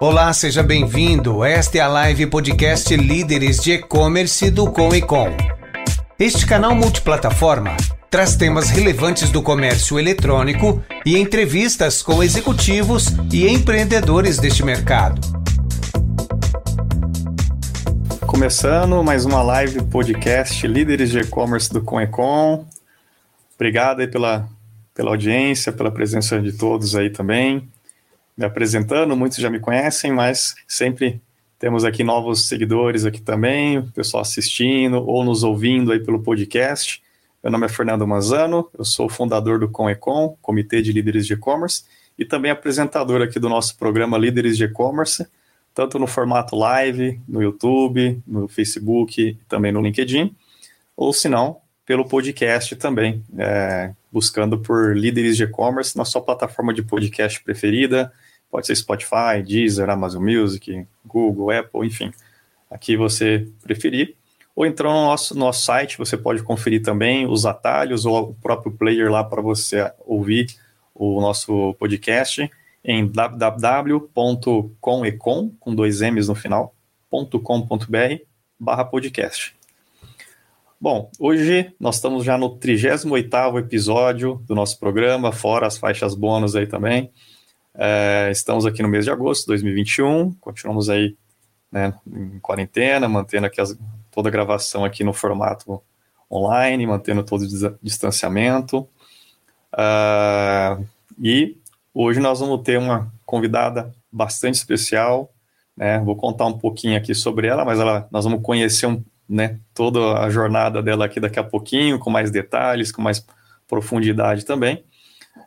Olá, seja bem-vindo. Esta é a live podcast Líderes de E-Commerce do Com e Com. Este canal multiplataforma traz temas relevantes do comércio eletrônico e entrevistas com executivos e empreendedores deste mercado. Começando mais uma live podcast Líderes de E-Commerce do Com e Com. Obrigado aí pela, pela audiência, pela presença de todos aí também me apresentando, muitos já me conhecem, mas sempre temos aqui novos seguidores aqui também, pessoal assistindo ou nos ouvindo aí pelo podcast. Meu nome é Fernando Manzano, eu sou fundador do ComEcom, Comitê de Líderes de E-Commerce, e também apresentador aqui do nosso programa Líderes de E-Commerce, tanto no formato live, no YouTube, no Facebook também no LinkedIn, ou se não, pelo podcast também, é, buscando por líderes de e-commerce na sua plataforma de podcast preferida, Pode ser Spotify, Deezer, Amazon Music, Google, Apple, enfim. Aqui você preferir. Ou então no nosso, nosso site você pode conferir também os atalhos ou o próprio player lá para você ouvir o nosso podcast em www.comecom, com dois M's no final, .com.br barra podcast. Bom, hoje nós estamos já no 38º episódio do nosso programa, fora as faixas bônus aí também. É, estamos aqui no mês de agosto de 2021, continuamos aí né, em quarentena, mantendo aqui as, toda a gravação aqui no formato online, mantendo todo o distanciamento. Uh, e hoje nós vamos ter uma convidada bastante especial, né? Vou contar um pouquinho aqui sobre ela, mas ela, nós vamos conhecer um, né, toda a jornada dela aqui daqui a pouquinho, com mais detalhes, com mais profundidade também.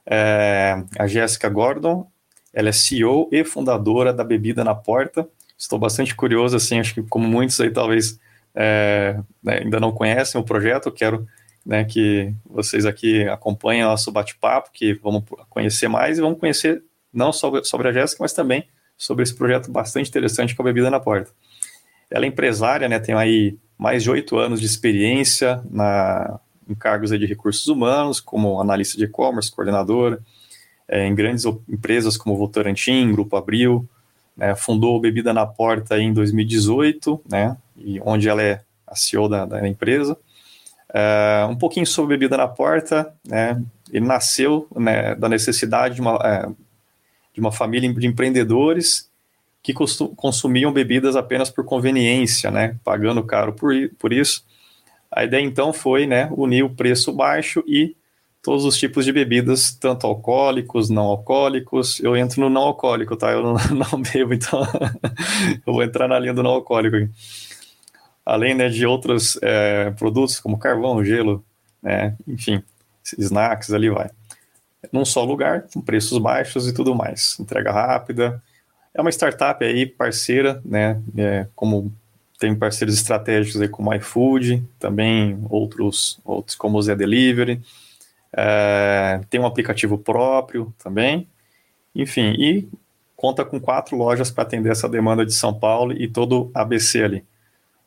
É, a Jéssica Gordon, ela é CEO e fundadora da Bebida na Porta. Estou bastante curioso, assim, acho que como muitos aí talvez é, né, ainda não conhecem o projeto, quero né, que vocês aqui acompanhem nosso bate-papo, que vamos conhecer mais e vamos conhecer não só sobre a Jéssica, mas também sobre esse projeto bastante interessante com a Bebida na Porta. Ela é empresária, né, tem aí mais de oito anos de experiência na, em cargos de recursos humanos, como analista de e-commerce, coordenadora, é, em grandes empresas como Votorantim, Grupo Abril, né, fundou Bebida na Porta em 2018, né, e onde ela é a CEO da, da empresa. É, um pouquinho sobre Bebida na Porta, né, ele nasceu né, da necessidade de uma, é, de uma família de empreendedores que consumiam bebidas apenas por conveniência, né, pagando caro por, por isso. A ideia então foi né, unir o preço baixo e todos os tipos de bebidas, tanto alcoólicos, não alcoólicos. Eu entro no não alcoólico, tá? Eu não, não bebo, então eu vou entrar na linha do não alcoólico. Aqui. Além né, de outros é, produtos como carvão, gelo, né, enfim, snacks, ali vai. Num só lugar, com preços baixos e tudo mais. Entrega rápida. É uma startup aí, parceira, né? É, como tem parceiros estratégicos aí como iFood, também outros, outros como o Zé Delivery é, tem um aplicativo próprio também, enfim, e conta com quatro lojas para atender essa demanda de São Paulo e todo ABC ali.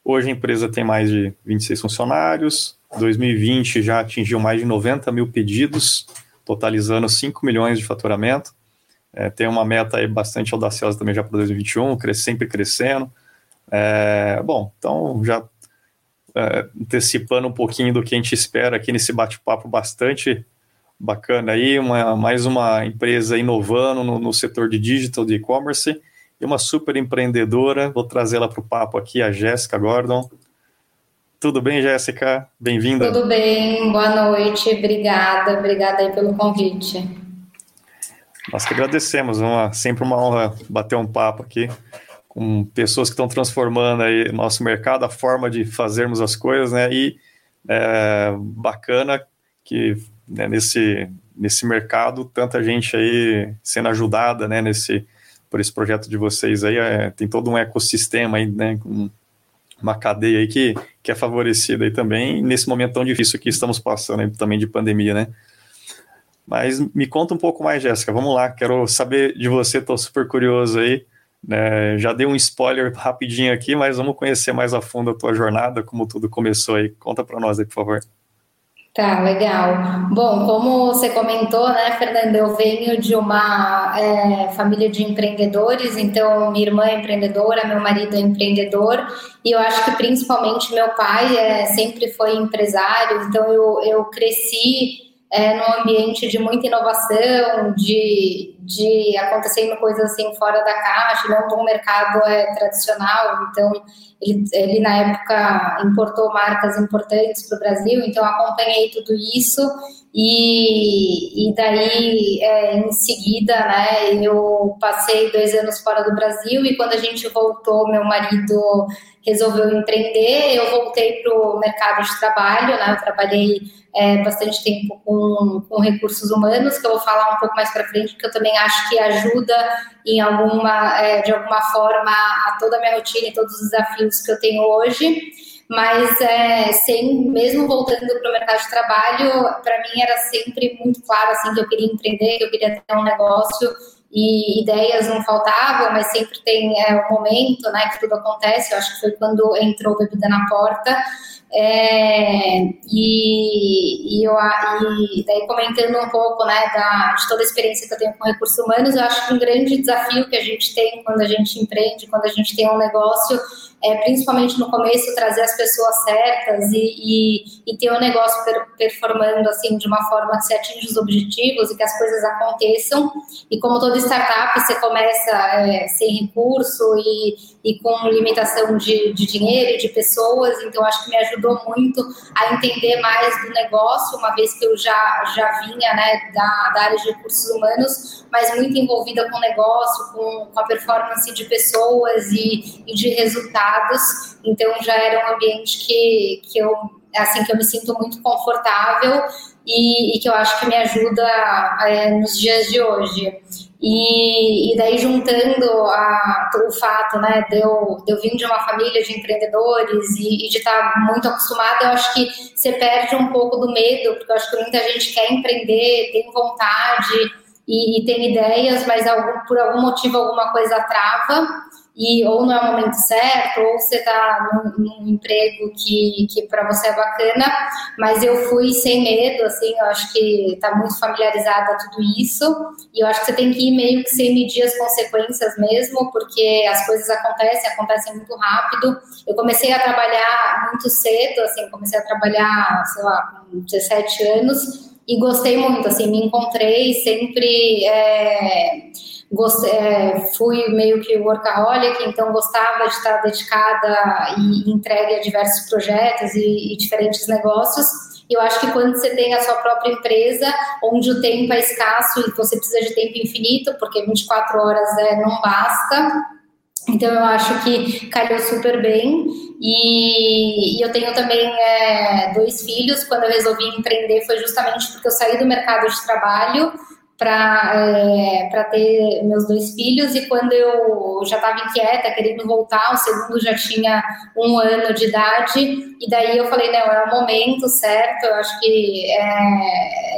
Hoje a empresa tem mais de 26 funcionários, 2020 já atingiu mais de 90 mil pedidos, totalizando 5 milhões de faturamento. É, tem uma meta bastante audaciosa também já para 2021, sempre crescendo. É, bom, então já uh, antecipando um pouquinho do que a gente espera aqui nesse bate-papo bastante bacana aí, uma, mais uma empresa inovando no, no setor de digital, de e-commerce, e uma super empreendedora, vou trazê-la para o papo aqui, a Jéssica Gordon. Tudo bem, Jéssica? Bem-vinda. Tudo bem, boa noite, obrigada, obrigada aí pelo convite. Nós que agradecemos, uma, sempre uma honra bater um papo aqui com pessoas que estão transformando aí nosso mercado, a forma de fazermos as coisas, né? E é, bacana que né, nesse, nesse mercado tanta gente aí sendo ajudada, né? Nesse por esse projeto de vocês aí, é, tem todo um ecossistema aí, né? Com uma cadeia aí que, que é favorecida aí também nesse momento tão difícil que estamos passando aí, também de pandemia, né? Mas me conta um pouco mais, Jéssica. Vamos lá, quero saber de você, estou super curioso aí. É, já dei um spoiler rapidinho aqui, mas vamos conhecer mais a fundo a tua jornada, como tudo começou aí. Conta para nós aí, por favor. Tá, legal. Bom, como você comentou, né, Fernanda, eu venho de uma é, família de empreendedores, então minha irmã é empreendedora, meu marido é empreendedor, e eu acho que principalmente meu pai é, sempre foi empresário, então eu, eu cresci é, num ambiente de muita inovação, de, de acontecendo coisas assim fora da caixa, não de mercado é, tradicional. Então, ele, ele, na época importou marcas importantes para o Brasil, então acompanhei tudo isso. E, e daí, é, em seguida, né, eu passei dois anos fora do Brasil e quando a gente voltou, meu marido resolveu empreender, eu voltei para o mercado de trabalho, né, eu trabalhei é, bastante tempo com, com recursos humanos, que eu vou falar um pouco mais para frente, porque eu também acho que ajuda em alguma, é, de alguma forma a toda a minha rotina e todos os desafios que eu tenho hoje. Mas é, sem, mesmo voltando para o mercado de trabalho, para mim era sempre muito claro assim que eu queria empreender, que eu queria ter um negócio e ideias não faltavam, mas sempre tem é, um momento, né, que tudo acontece. Eu acho que foi quando entrou Bebida na Porta. É, e, e, eu, e daí comentando um pouco né, da, de toda a experiência que eu tenho com recursos humanos, eu acho que um grande desafio que a gente tem quando a gente empreende, quando a gente tem um negócio, é, principalmente no começo, trazer as pessoas certas e, e, e ter o negócio per, performando assim de uma forma que você atinge os objetivos e que as coisas aconteçam. E como toda startup, você começa é, sem recurso e, e com limitação de, de dinheiro e de pessoas, então acho que me ajudou muito a entender mais do negócio, uma vez que eu já, já vinha né, da, da área de recursos humanos, mas muito envolvida com o negócio, com, com a performance de pessoas e, e de resultados então já era um ambiente que, que eu assim que eu me sinto muito confortável e, e que eu acho que me ajuda é, nos dias de hoje. E, e daí juntando a, o fato né, de, eu, de eu vir de uma família de empreendedores e, e de estar muito acostumada, eu acho que você perde um pouco do medo, porque eu acho que muita gente quer empreender, tem vontade e, e tem ideias, mas algum, por algum motivo alguma coisa trava e ou não é o momento certo, ou você está num, num, emprego que, que para você é bacana, mas eu fui sem medo, assim, eu acho que está muito familiarizada a tudo isso, e eu acho que você tem que ir meio que sem medir as consequências mesmo, porque as coisas acontecem, acontecem muito rápido. Eu comecei a trabalhar muito cedo, assim, comecei a trabalhar, sei lá, com 17 anos, e gostei muito, assim, me encontrei sempre. É é, fui meio que workaholic, então gostava de estar dedicada e entregue a diversos projetos e, e diferentes negócios. Eu acho que quando você tem a sua própria empresa, onde o tempo é escasso e você precisa de tempo infinito, porque 24 horas é, não basta, então eu acho que calhou super bem. E, e eu tenho também é, dois filhos. Quando eu resolvi empreender foi justamente porque eu saí do mercado de trabalho para é, ter meus dois filhos e quando eu já estava inquieta, querendo voltar, o segundo já tinha um ano de idade e daí eu falei, não, é o momento certo, eu acho que é,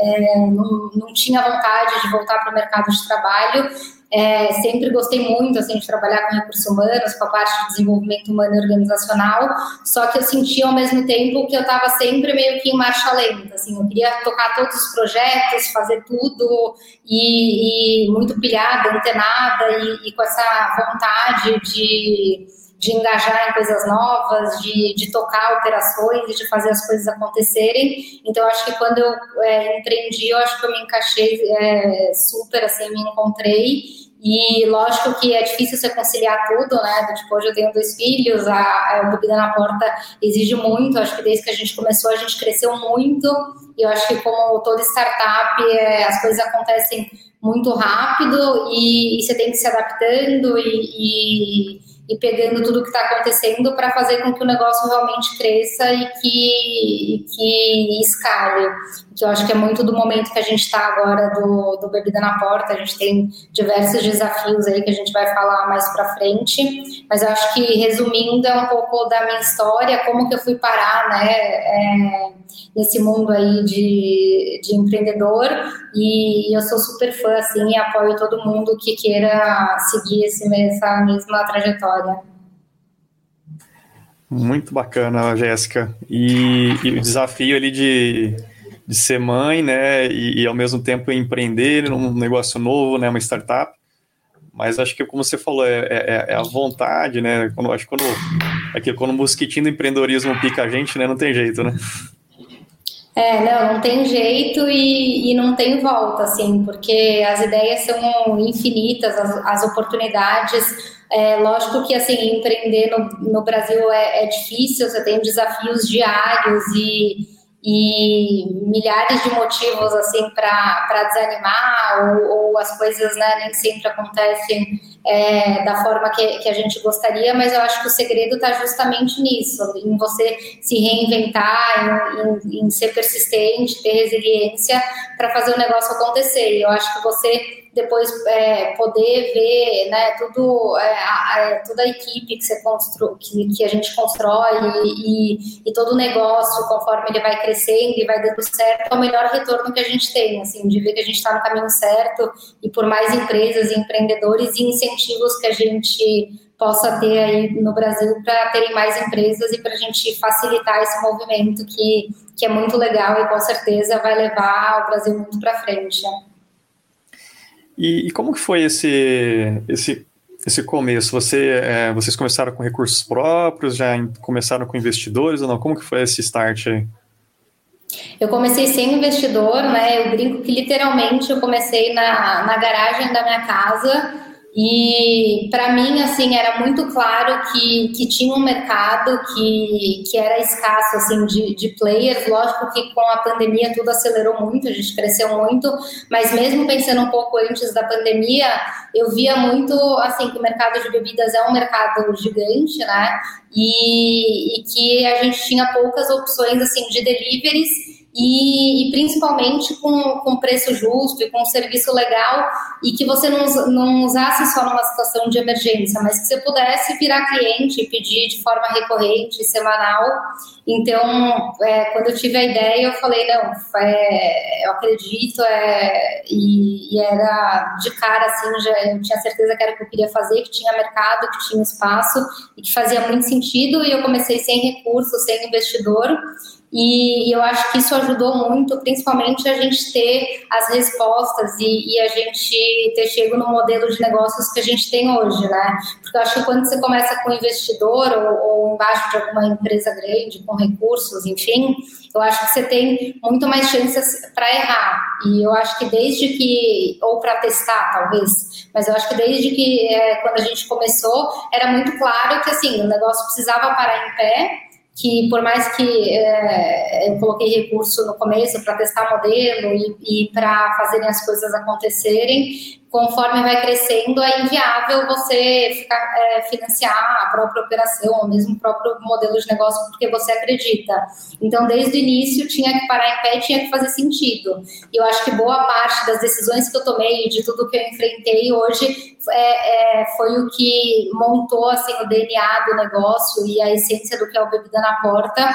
é, não, não tinha vontade de voltar para o mercado de trabalho, é, sempre gostei muito assim, de trabalhar com recursos humanos, com a parte de desenvolvimento humano e organizacional, só que eu sentia ao mesmo tempo que eu estava sempre meio que em marcha lenta. Assim, eu queria tocar todos os projetos, fazer tudo e, e muito pilhada, antenada e, e com essa vontade de de engajar em coisas novas, de, de tocar operações de fazer as coisas acontecerem. Então, acho que quando eu é, empreendi, eu acho que eu me encaixei é, super, assim, me encontrei. E lógico que é difícil você conciliar tudo, né? Tipo, hoje eu tenho dois filhos, a, a Bebida na Porta exige muito. Acho que desde que a gente começou, a gente cresceu muito. E eu acho que, como toda startup, é, as coisas acontecem muito rápido e, e, você tem que se adaptando e, e e pegando tudo que está acontecendo para fazer com que o negócio realmente cresça e que, que escale. Que eu acho que é muito do momento que a gente está agora do, do Bebida na Porta. A gente tem diversos desafios aí que a gente vai falar mais para frente. Mas eu acho que, resumindo, é um pouco da minha história, como que eu fui parar, né? É, nesse mundo aí de, de empreendedor e eu sou super fã, assim, e apoio todo mundo que queira seguir esse, essa mesma trajetória. Muito bacana, Jéssica. E, e, o desafio ali de, de ser mãe, né, e, e, ao mesmo tempo empreender num negócio novo, né, uma startup. Mas acho que, como você falou, é, é, é a vontade, né? Quando, acho que quando, aquilo, quando o mosquitinho do empreendedorismo pica a gente, né, não tem jeito, né? É, não, não tem jeito e, e não tem volta, assim, porque as ideias são infinitas, as, as oportunidades. É, lógico que, assim, empreender no, no Brasil é, é difícil, você tem desafios diários e e milhares de motivos assim para desanimar ou, ou, as coisas né, nem sempre acontecem é, da forma que, que, a gente gostaria, mas eu acho que o segredo está justamente nisso, em você se reinventar, em, em, em ser persistente, ter resiliência para fazer o negócio acontecer. E eu acho que você depois é, poder ver né, tudo, é, a, toda a equipe que, você constru, que, que a gente constrói e, e, todo o negócio, conforme ele vai crescendo e vai dando certo, é o melhor retorno que a gente tem, assim, de ver que a gente está no caminho certo e por mais empresas, empreendedores e incentivos que a gente possa ter aí no Brasil para terem mais empresas e para a gente facilitar esse movimento que, que é muito legal e com certeza vai levar o Brasil muito para frente. Né? E, e, como que foi esse, esse, esse começo? Você, é, vocês começaram com recursos próprios, já começaram com investidores ou não? Como que foi esse start aí? Eu comecei sem investidor, né? Eu brinco que literalmente eu comecei na, na garagem da minha casa e para mim, assim, era muito claro que, que tinha um mercado que, que era escasso, assim, de, de players. Lógico que com a pandemia tudo acelerou muito, a gente cresceu muito, mas mesmo pensando um pouco antes da pandemia, eu via muito, assim, que o mercado de bebidas é um mercado gigante, né? E, e que a gente tinha poucas opções, assim, de deliveries e, e, principalmente com, com preço justo e com um serviço legal e que você não, não usasse só numa situação de emergência, mas que você pudesse virar cliente e pedir de forma recorrente, semanal. Então, é, quando eu tive a ideia, eu falei, não, é, eu acredito é, e, e, era de cara, assim, já, eu tinha certeza que era o que eu queria fazer, que tinha mercado, que tinha espaço e que fazia muito sentido e eu comecei sem recurso, sem investidor e eu acho que isso ajudou muito, principalmente a gente ter as respostas e, e, a gente ter chego no modelo de negócios que a gente tem hoje, né? Porque eu acho que quando você começa com investidor ou, ou embaixo de alguma empresa grande, com recursos, enfim, eu acho que você tem muito mais chances para errar. E eu acho que desde que, ou para testar, talvez, mas eu acho que desde que é, quando a gente começou, era muito claro que assim, o negócio precisava parar em pé que por mais que é, eu coloquei recurso no começo para testar modelo e, e para fazerem as coisas acontecerem, conforme vai crescendo, é inviável você ficar, é, financiar a própria operação, ou mesmo o próprio modelo de negócio, porque você acredita. Então, desde o início, tinha que parar em pé, tinha que fazer sentido. E eu acho que boa parte das decisões que eu tomei, de tudo que eu enfrentei hoje, é, é, foi o que montou assim, o DNA do negócio e a essência do que é o Bebida na Porta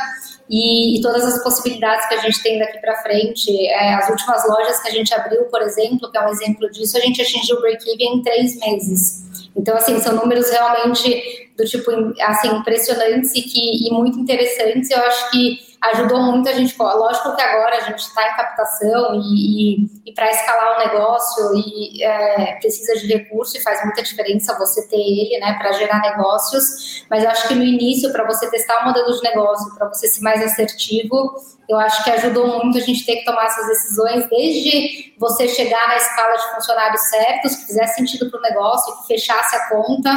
e, e, todas as possibilidades que a gente tem daqui para frente. É, as últimas lojas que a gente abriu, por exemplo, que é um exemplo disso, a gente atingiu o break-even em três meses. Então, assim, são números realmente do tipo, assim, impressionantes e, que, e muito interessantes. Eu acho que ajudou muito a gente. Lógico que agora a gente está em captação e, e, e para escalar o negócio e é, precisa de recurso e faz muita diferença você ter ele, né, para gerar negócios. Mas eu acho que no início, para você testar o modelo de negócio, para você ser mais assertivo, eu acho que ajudou muito a gente ter que tomar essas decisões, desde você chegar na escala de funcionários certos, que fizesse sentido para o negócio, que fechasse a conta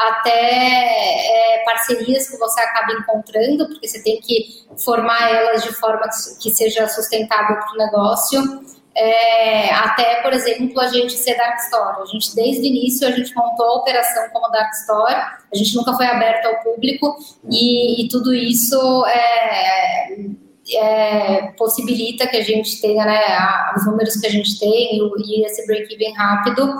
até é, parcerias que você acaba encontrando, porque você tem que formar elas de forma que seja sustentável para o negócio. É, até, por exemplo, a gente ser Dark Store. A gente, desde o início, a gente montou a operação como Dark Store, a gente nunca foi aberto ao público e, e tudo isso é, é, possibilita que a gente tenha né, os números que a gente tem e, e esse break-even rápido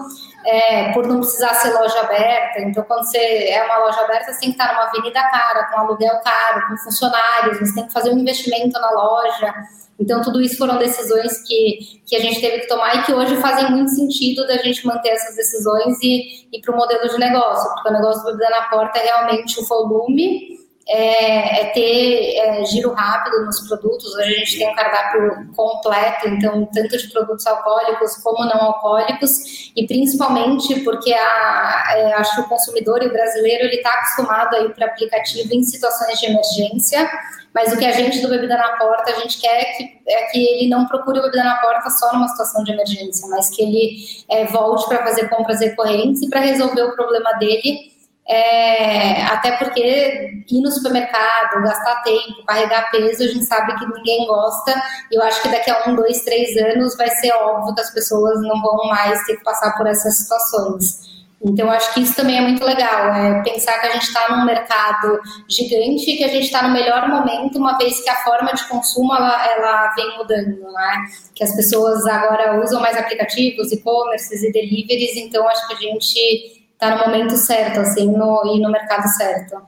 é, por não precisar ser loja aberta. Então, quando você é uma loja aberta, você tem que estar numa avenida cara, com aluguel caro, com funcionários, você tem que fazer um investimento na loja. Então, tudo isso foram decisões que, que a gente teve que tomar e que hoje fazem muito sentido da gente manter essas decisões e ir para o modelo de negócio, porque o negócio do bebida na porta é realmente o volume é, é ter é, giro rápido nos produtos. Hoje a gente tem um cardápio completo, então, tanto de produtos alcoólicos como não alcoólicos, e principalmente porque a, é, acho que o consumidor e o brasileiro ele está acostumado a ir para aplicativo em situações de emergência. Mas o que a gente do Bebida na Porta, a gente quer que, é que ele não procure o Bebida na Porta só numa situação de emergência, mas que ele é, volte para fazer compras recorrentes e para resolver o problema dele é, até porque ir no supermercado, gastar tempo, carregar peso, a gente sabe que ninguém gosta. E eu acho que daqui a um, dois, três anos vai ser óbvio que as pessoas não vão mais ter que passar por essas situações. Então, acho que isso também é muito legal, é pensar que a gente está num mercado gigante, que a gente está no melhor momento, uma vez que a forma de consumo ela, ela vem mudando, né? Que as pessoas agora usam mais aplicativos, e-commerces e deliveries, então acho que a gente tá no momento certo, assim, no, e no mercado certo.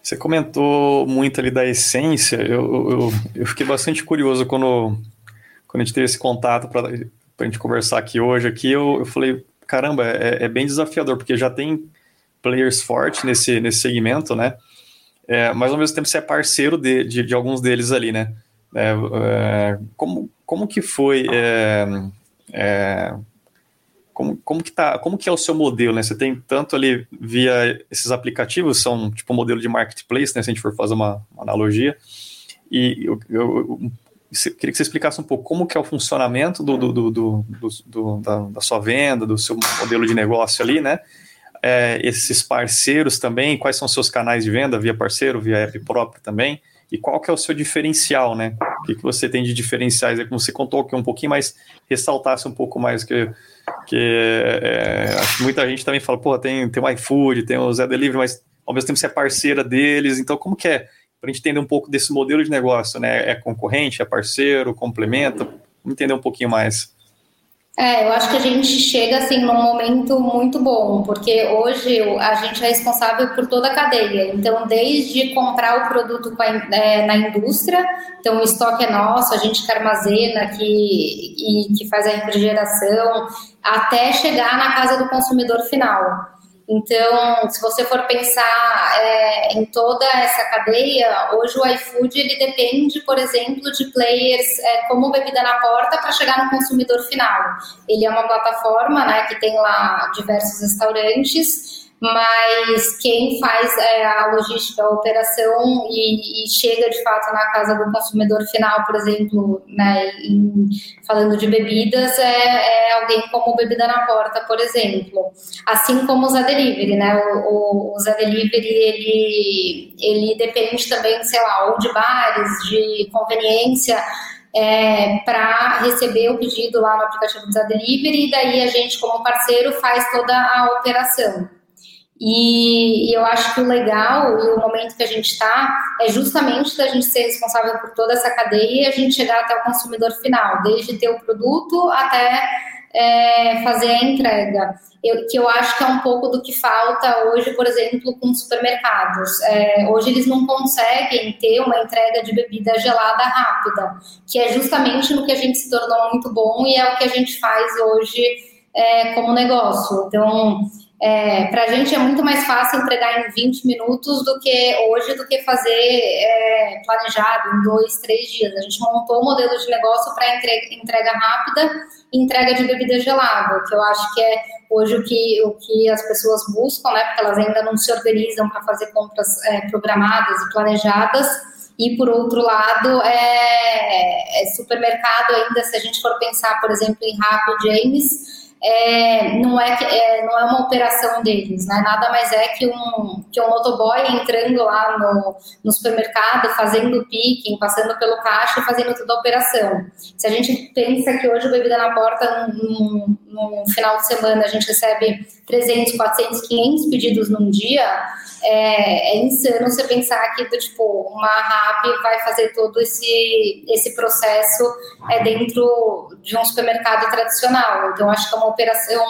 Você comentou muito ali da essência, eu, eu, eu fiquei bastante curioso quando, quando a gente teve esse contato para a gente conversar aqui hoje, aqui eu, eu falei, caramba, é, é, bem desafiador, porque já tem players fortes nesse, nesse segmento, né? É, mas ao mesmo tempo você é parceiro de, de, de alguns deles ali, né? É, é, como, como que foi é, é, como, como que tá, como que é o seu modelo, né? Você tem tanto ali via esses aplicativos, são tipo um modelo de marketplace, né? Se a gente for fazer uma, uma analogia. E eu, eu, eu, queria que você explicasse um pouco como que é o funcionamento do, do, do, do, da, da, sua venda, do seu modelo de negócio ali, né? É, esses parceiros também, quais são os seus canais de venda via parceiro, via app próprio também, e qual que é o seu diferencial, né? O que, que você tem de diferenciais? É como você contou aqui um pouquinho, mas ressaltasse um pouco mais que que é, acho que muita gente também fala, pô, tem, tem o iFood, tem o Zé Delivery, mas ao mesmo tempo você é parceira deles, então como que é? Para a gente entender um pouco desse modelo de negócio, né? É concorrente, é parceiro, complementa? Vamos entender um pouquinho mais. É, eu acho que a gente chega assim num momento muito bom, porque hoje a gente é responsável por toda a cadeia. Então, desde comprar o produto é, na indústria, então o estoque é nosso, a gente que armazena, que, e, que faz a refrigeração, até chegar na casa do consumidor final. Então, se você for pensar é, em toda essa cadeia, hoje o iFood ele depende, por exemplo, de players é, como Bebida na Porta para chegar no consumidor final. Ele é uma plataforma né, que tem lá diversos restaurantes mas quem faz é, a logística, a operação e, e, chega de fato na casa do consumidor final, por exemplo, né, em, falando de bebidas, é, é, alguém como Bebida na Porta, por exemplo. Assim como o Zé Delivery, né? O, o, o Zé Delivery, ele, ele depende também, sei lá, ou de bares, de conveniência, é, para receber o pedido lá no aplicativo do Zé Delivery, e daí a gente, como parceiro, faz toda a operação. E, e, eu acho que o legal e o momento que a gente está é justamente da gente ser responsável por toda essa cadeia e a gente chegar até o consumidor final, desde ter o produto até é, fazer a entrega. Eu, que eu acho que é um pouco do que falta hoje, por exemplo, com supermercados. É, hoje eles não conseguem ter uma entrega de bebida gelada rápida, que é justamente no que a gente se tornou muito bom e é o que a gente faz hoje é, como negócio. Então, é, para a gente é muito mais fácil entregar em 20 minutos do que hoje, do que fazer é, planejado em dois, três dias. A gente montou um modelo de negócio para entrega, entrega, rápida e entrega de bebida gelada, que eu acho que é hoje o que, o que as pessoas buscam, né? Porque elas ainda não se organizam para fazer compras é, programadas e planejadas. E por outro lado, é, é supermercado ainda, se a gente for pensar, por exemplo, em Rappi James é, não, é, é, não é uma operação deles, né? Nada mais é que um, que um motoboy entrando lá no, no supermercado, fazendo picking, passando pelo caixa e fazendo toda a operação. Se a gente pensa que hoje o Bebida na Porta, no, final de semana, a gente recebe 300, 400, 500 pedidos num dia, é, é insano você pensar que, tipo, uma RAP vai fazer todo esse, esse processo é, dentro de um supermercado tradicional. Então, acho que é uma operação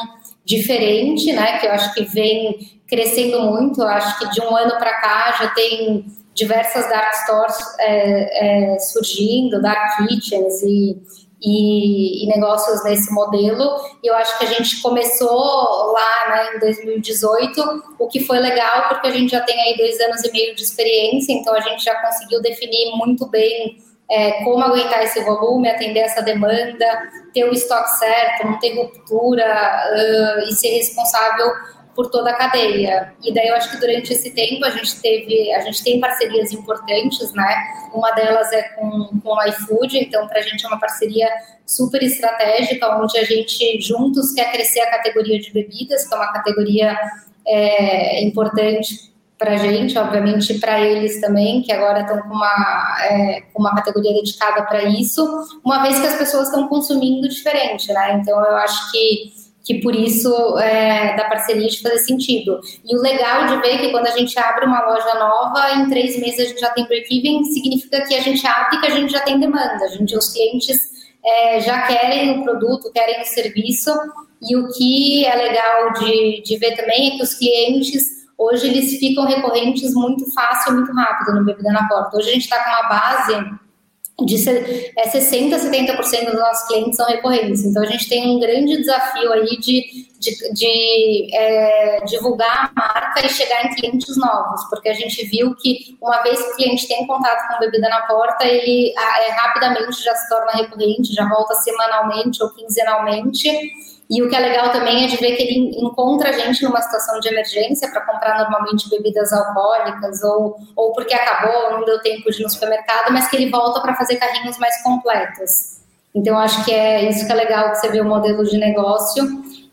diferente, né? Que eu acho que vem crescendo muito. Eu acho que de um ano para cá já tem diversas dark stores é, é, surgindo, dark kitchens e e, e, negócios nesse modelo. E eu acho que a gente começou lá né, em 2018, o que foi legal, porque a gente já tem aí dois anos e meio de experiência, então a gente já conseguiu definir muito bem é, como aguentar esse volume, atender essa demanda, ter o estoque certo, não ter ruptura uh, e ser responsável por toda a cadeia. E daí eu acho que durante esse tempo a gente teve, a gente tem parcerias importantes, né? Uma delas é com, com o iFood, então para a gente é uma parceria super estratégica, onde a gente juntos quer crescer a categoria de bebidas, que é uma categoria é, importante para a gente, obviamente para eles também, que agora estão com uma, é, uma categoria dedicada para isso, uma vez que as pessoas estão consumindo diferente, né? Então eu acho que que por isso é, da parceria de fazer sentido. E o legal de ver que quando a gente abre uma loja nova, em três meses a gente já tem break-even, significa que a gente abre e que a gente já tem demanda. A gente, os clientes é, já querem o produto, querem o serviço, e o que é legal de, de ver também é que os clientes hoje eles ficam recorrentes muito fácil, muito rápido no Bebida na Porta. Hoje a gente está com uma base de é, 60% a 70% dos nossos clientes são recorrentes. Então, a gente tem um grande desafio aí de, de, de é, divulgar a marca e chegar em clientes novos, porque a gente viu que uma vez que o cliente tem contato com bebida na porta, ele é, rapidamente já se torna recorrente, já volta semanalmente ou quinzenalmente. E o que é legal também é de ver que ele encontra a gente numa situação de emergência para comprar normalmente bebidas alcoólicas ou, ou porque acabou, não deu tempo de ir no supermercado, mas que ele volta para fazer carrinhos mais completos. Então, acho que é isso que é legal que você vê o modelo de negócio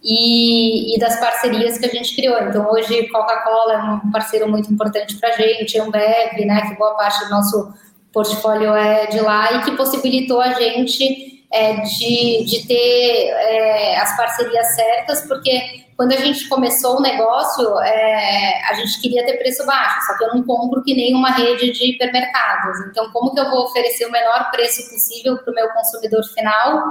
e, e das parcerias que a gente criou. Então, hoje, Coca-Cola é um parceiro muito importante para a gente, Ambev, né, que boa parte do nosso portfólio é de lá e que possibilitou a gente é, de, de ter é, as parcerias certas, porque quando a gente começou o negócio, é, a gente queria ter preço baixo, só que eu não compro que nem uma rede de hipermercados. Então, como que eu vou oferecer o menor preço possível para o meu consumidor final,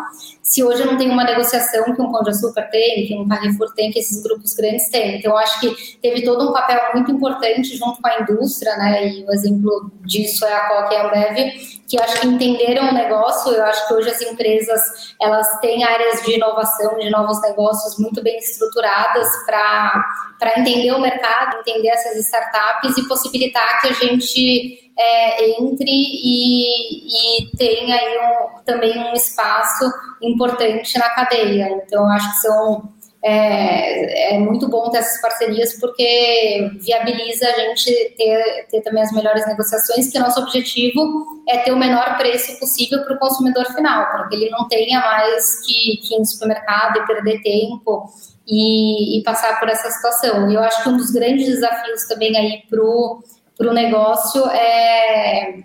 se hoje eu não tenho uma negociação que um Pão de Açúcar tem, que um Carrefour tem, que esses grupos grandes têm? Então, eu acho que teve todo um papel muito importante junto com a indústria, né? E o exemplo disso é a Coca e a Ambev, que acho que entenderam o negócio. Eu acho que hoje as empresas elas têm áreas de inovação, de novos negócios muito bem estruturadas para entender o mercado, entender essas startups e possibilitar que a gente é, entre e, e tenha um, também um espaço importante na cadeia. Então, acho que são é, é, muito bom ter essas parcerias porque viabiliza a gente ter, ter também as melhores negociações, que nosso objetivo é ter o menor preço possível para o consumidor final, para que ele não tenha mais que, que ir no supermercado e perder tempo e, e passar por essa situação. E eu acho que um dos grandes desafios também aí para o negócio é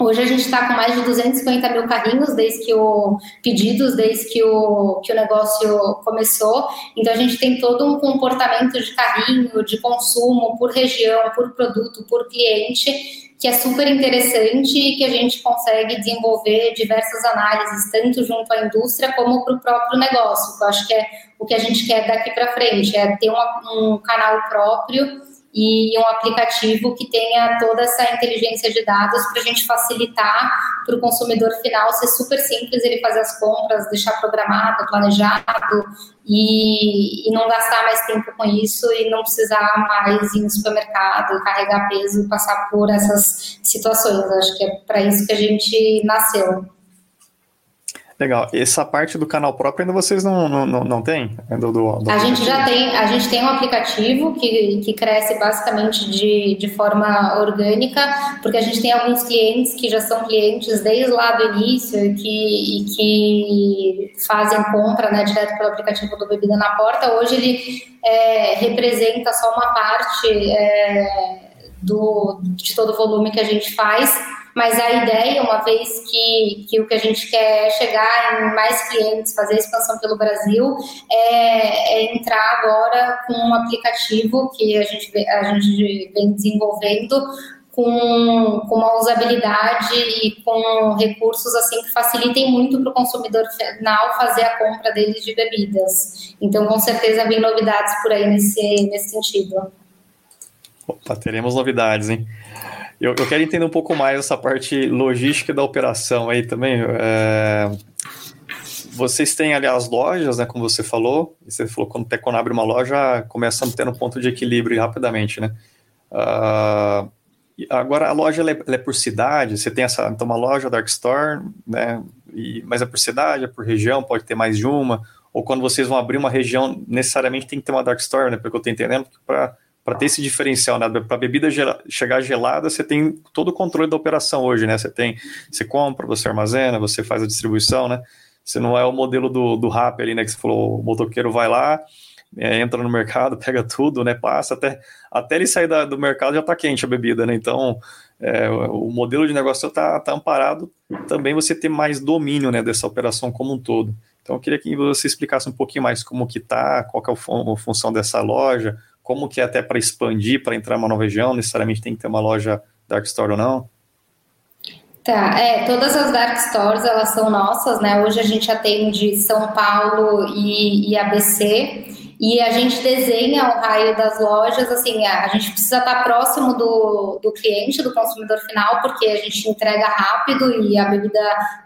Hoje a gente está com mais de 250 mil carrinhos desde que o pedidos desde que o, que o negócio começou. Então a gente tem todo um comportamento de carrinho, de consumo por região, por produto, por cliente, que é super interessante e que a gente consegue desenvolver diversas análises, tanto junto à indústria como para o próprio negócio. Eu acho que é o que a gente quer daqui para frente, é ter um, um canal próprio e um aplicativo que tenha toda essa inteligência de dados para a gente facilitar para o consumidor final ser super simples ele fazer as compras, deixar programado, planejado e, e não gastar mais tempo com isso e não precisar mais ir no supermercado, carregar peso passar por essas situações. Acho que é para isso que a gente nasceu. Legal. Essa parte do canal próprio ainda vocês não, não, não, não têm? É do, do, do a gente já tem, a gente tem um aplicativo que, que cresce basicamente de, de forma orgânica, porque a gente tem alguns clientes que já são clientes desde lá do início e que, e que fazem compra né, direto pelo aplicativo do Bebida na Porta. Hoje ele é, representa só uma parte é, do, de todo o volume que a gente faz mas a ideia, uma vez que, que o que a gente quer é chegar em mais clientes, fazer expansão pelo Brasil, é, é entrar agora com um aplicativo que a gente, a gente vem desenvolvendo com, com, uma usabilidade e com recursos assim que facilitem muito para o consumidor final fazer a compra deles de bebidas. Então, com certeza, vem novidades por aí nesse, nesse sentido. Opa, teremos novidades, hein? Eu, eu, quero entender um pouco mais essa parte logística da operação aí também. É, vocês têm ali as lojas, né, como você falou, você falou quando, até quando abre uma loja, começa a ter um ponto de equilíbrio rapidamente, né? Uh, agora, a loja ela é, ela é, por cidade, você tem essa, então uma loja Dark Store, né, e, mas é por cidade, é por região, pode ter mais de uma, ou quando vocês vão abrir uma região, necessariamente tem que ter uma Dark Store, né, porque eu estou entendendo, para para ter esse diferencial, né? Para a bebida gel chegar gelada, você tem todo o controle da operação hoje, né? Você tem, você compra, você armazena, você faz a distribuição, né? Você não é o modelo do, do rap ali, né? Que você falou, o motoqueiro vai lá, é, entra no mercado, pega tudo, né? Passa até, até ele sair da, do mercado já está quente a bebida, né? Então, é, o modelo de negócio está tá amparado também você ter mais domínio, né? Dessa operação como um todo. Então, eu queria que você explicasse um pouquinho mais como que tá, qual que é a função dessa loja, como que é até para expandir, para entrar em uma nova região, necessariamente tem que ter uma loja Dark Store ou não? Tá, é, todas as Dark Stores, elas são nossas, né? Hoje a gente atende São Paulo e, e ABC, e a gente desenha o raio das lojas, assim, a, gente precisa estar próximo do, do cliente, do consumidor final, porque a gente entrega rápido e a bebida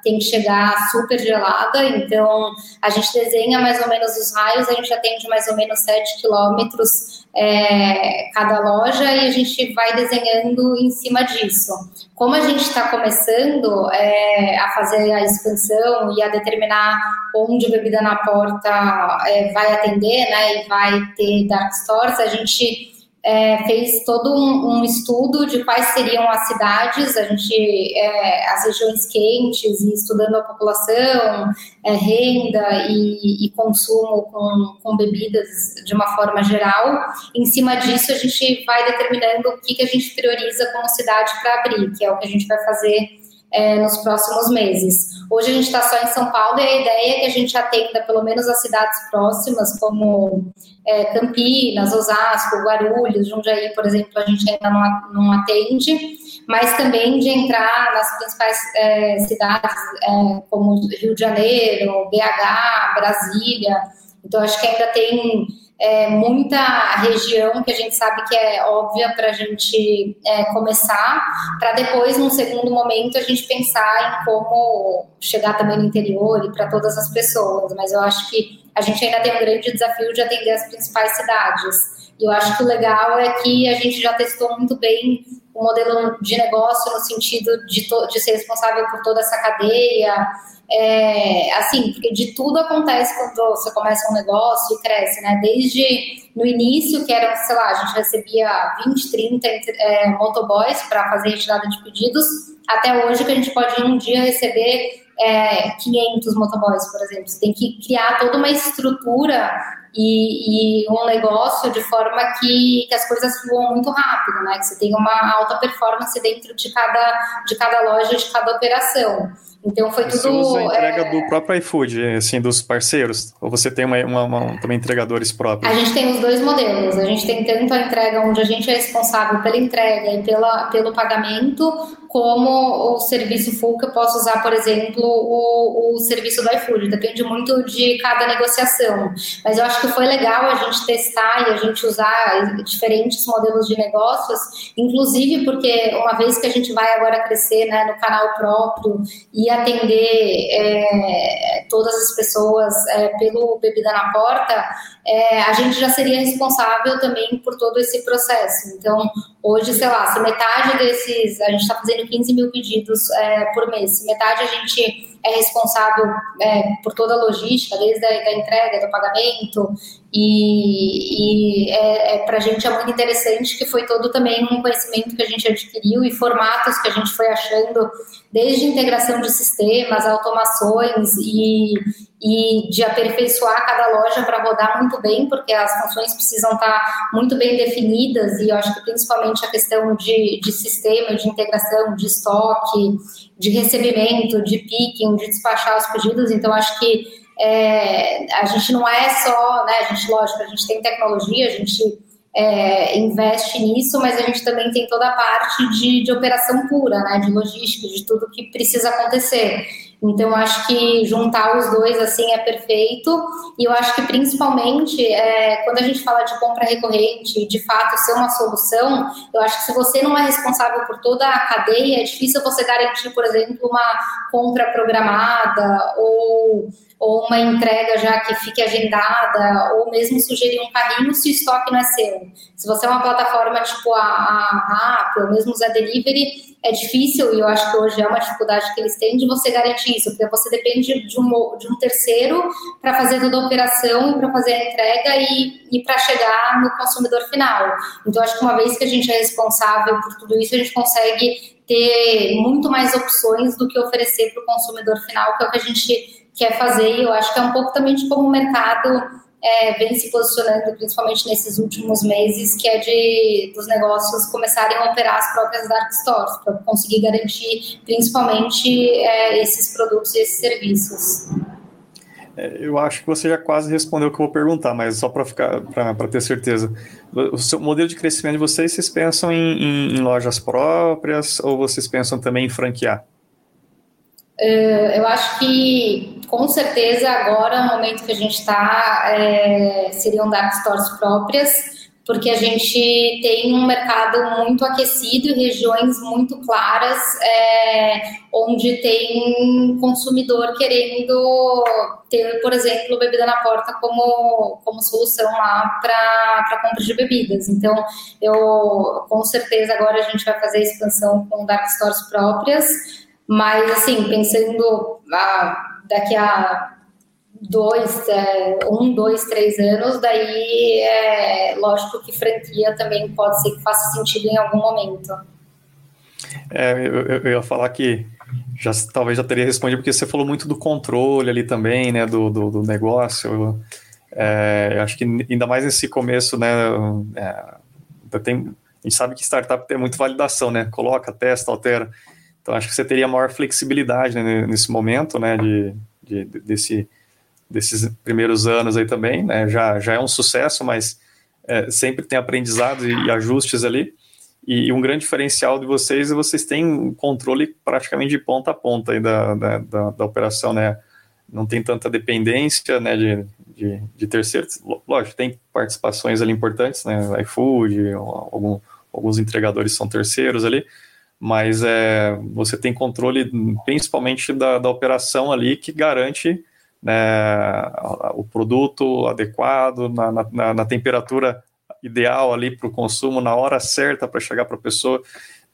tem que chegar super gelada, então a gente desenha mais ou menos os raios, a gente atende mais ou menos 7 quilômetros é, cada loja e a gente vai desenhando em cima disso. Como a gente está começando é, a fazer a expansão e a determinar onde bebida na porta é, vai atender, né, e vai ter dark stores, a gente é, fez todo um, um, estudo de quais seriam as cidades, a gente, é, as regiões quentes, e estudando a população, é, renda e, e consumo com, com, bebidas de uma forma geral. Em cima disso, a gente vai determinando o que, que a gente prioriza como cidade para abrir, que é o que a gente vai fazer é, nos próximos meses. Hoje a gente está só em São Paulo e a ideia é que a gente atenda pelo menos as cidades próximas, como é, Campinas, Osasco, Guarulhos, Jundiaí, por exemplo, a gente ainda não, atende, mas também de entrar nas principais é, cidades, é, como Rio de Janeiro, BH, Brasília. Então, acho que ainda tem é, muita região que a gente sabe que é óbvia para a gente é, começar, para depois, num segundo momento, a gente pensar em como chegar também no interior e para todas as pessoas. Mas eu acho que a gente ainda tem um grande desafio de atender as principais cidades. E eu acho que o legal é que a gente já testou muito bem o modelo de negócio no sentido de, de ser responsável por toda essa cadeia, é, assim, porque de tudo acontece quando você começa um negócio e cresce, né? Desde no início, que era, sei lá, a gente recebia 20, 30 é, motoboys para fazer retirada de pedidos, até hoje que a gente pode em um dia receber é, 500 motoboys, por exemplo. Você tem que criar toda uma estrutura e, e, um negócio de forma que, que as coisas fluam muito rápido, né? Que você tenha uma alta performance dentro de cada, de cada loja, de cada operação. Então foi você tudo. Você usa a entrega é... do próprio iFood, assim, dos parceiros? Ou você tem uma, uma, uma, também entregadores próprios? A gente tem os dois modelos. A gente tem tanto a entrega onde a gente é responsável pela entrega e pela, pelo pagamento, como o serviço full que eu posso usar, por exemplo, o, o serviço do iFood. Depende muito de cada negociação. Mas eu acho que foi legal a gente testar e a gente usar diferentes modelos de negócios, inclusive porque uma vez que a gente vai agora crescer né, no canal próprio e atender é, todas as pessoas é, pelo Bebida na Porta, é, a gente já seria responsável também por todo esse processo. Então, hoje, sei lá, se metade desses, a gente está fazendo 15 mil pedidos é, por mês, se metade a gente é responsável é, por toda a logística, desde a da entrega, do pagamento, e, e é, é para a gente é muito interessante que foi todo também um conhecimento que a gente adquiriu e formatos que a gente foi achando, desde integração de sistemas, automações e, e de aperfeiçoar cada loja para rodar muito bem, porque as funções precisam estar muito bem definidas, e eu acho que principalmente a questão de, de sistema, de integração, de estoque, de recebimento, de picking, de despachar os pedidos, então acho que é, a gente não é só, né, a gente, lógico, a gente tem tecnologia, a gente é, investe nisso, mas a gente também tem toda a parte de, de operação pura, né, de logística, de tudo que precisa acontecer. Então, acho que juntar os dois assim é perfeito. E eu acho que principalmente é, quando a gente fala de compra recorrente, de fato ser uma solução, eu acho que se você não é responsável por toda a cadeia, é difícil você garantir, por exemplo, uma compra programada ou ou uma entrega já que fique agendada, ou mesmo sugerir um carrinho se o estoque não é seu. Se você é uma plataforma tipo a, a App, ou mesmo Zé Delivery, é difícil, e eu acho que hoje é uma dificuldade que eles têm, de você garantir isso, porque você depende de um, de um terceiro para fazer toda a operação para fazer a entrega e, e para chegar no consumidor final. Então, acho que uma vez que a gente é responsável por tudo isso, a gente consegue ter muito mais opções do que oferecer para o consumidor final, que é o que a gente quer fazer, e eu acho que é um pouco também de como o mercado é, vem se posicionando, principalmente nesses últimos meses, que é de dos negócios começarem a operar as próprias dark stores, para conseguir garantir principalmente é, esses produtos e esses serviços. É, eu acho que você já quase respondeu o que eu vou perguntar, mas só para ficar para ter certeza. O seu modelo de crescimento de vocês, vocês pensam em, em, em lojas próprias ou vocês pensam também em franquear? Uh, eu acho que com certeza agora o momento que a gente está é, seriam dark stores próprias, porque a gente tem um mercado muito aquecido e regiões muito claras, é, onde tem consumidor querendo ter, por exemplo, bebida na porta como, como solução lá para compra de bebidas. Então, eu com certeza agora a gente vai fazer a expansão com dark stores próprias. Mas, assim, pensando ah, daqui a dois, é, um, dois, três anos, daí é lógico que franquia também pode ser que faça sentido em algum momento. É, eu, eu ia falar que já talvez já teria respondido, porque você falou muito do controle ali também, né, do, do, do negócio. É, eu acho que ainda mais nesse começo, né, é, tem, a gente sabe que startup tem muita validação, né, coloca, testa, altera. Então, acho que você teria maior flexibilidade né, nesse momento, né, de, de, desse, desses primeiros anos aí também, né, já, já é um sucesso, mas é, sempre tem aprendizados e, e ajustes ali, e, e, um grande diferencial de vocês é vocês têm um controle praticamente de ponta a ponta aí da, da, da, da operação, né, não tem tanta dependência, né, de, de, de terceiros, lógico, tem participações ali importantes, né, iFood, algum, alguns entregadores são terceiros ali, mas é, você tem controle principalmente da, da operação ali que garante né, o produto adequado, na, na, na temperatura ideal ali para o consumo, na hora certa para chegar para a pessoa,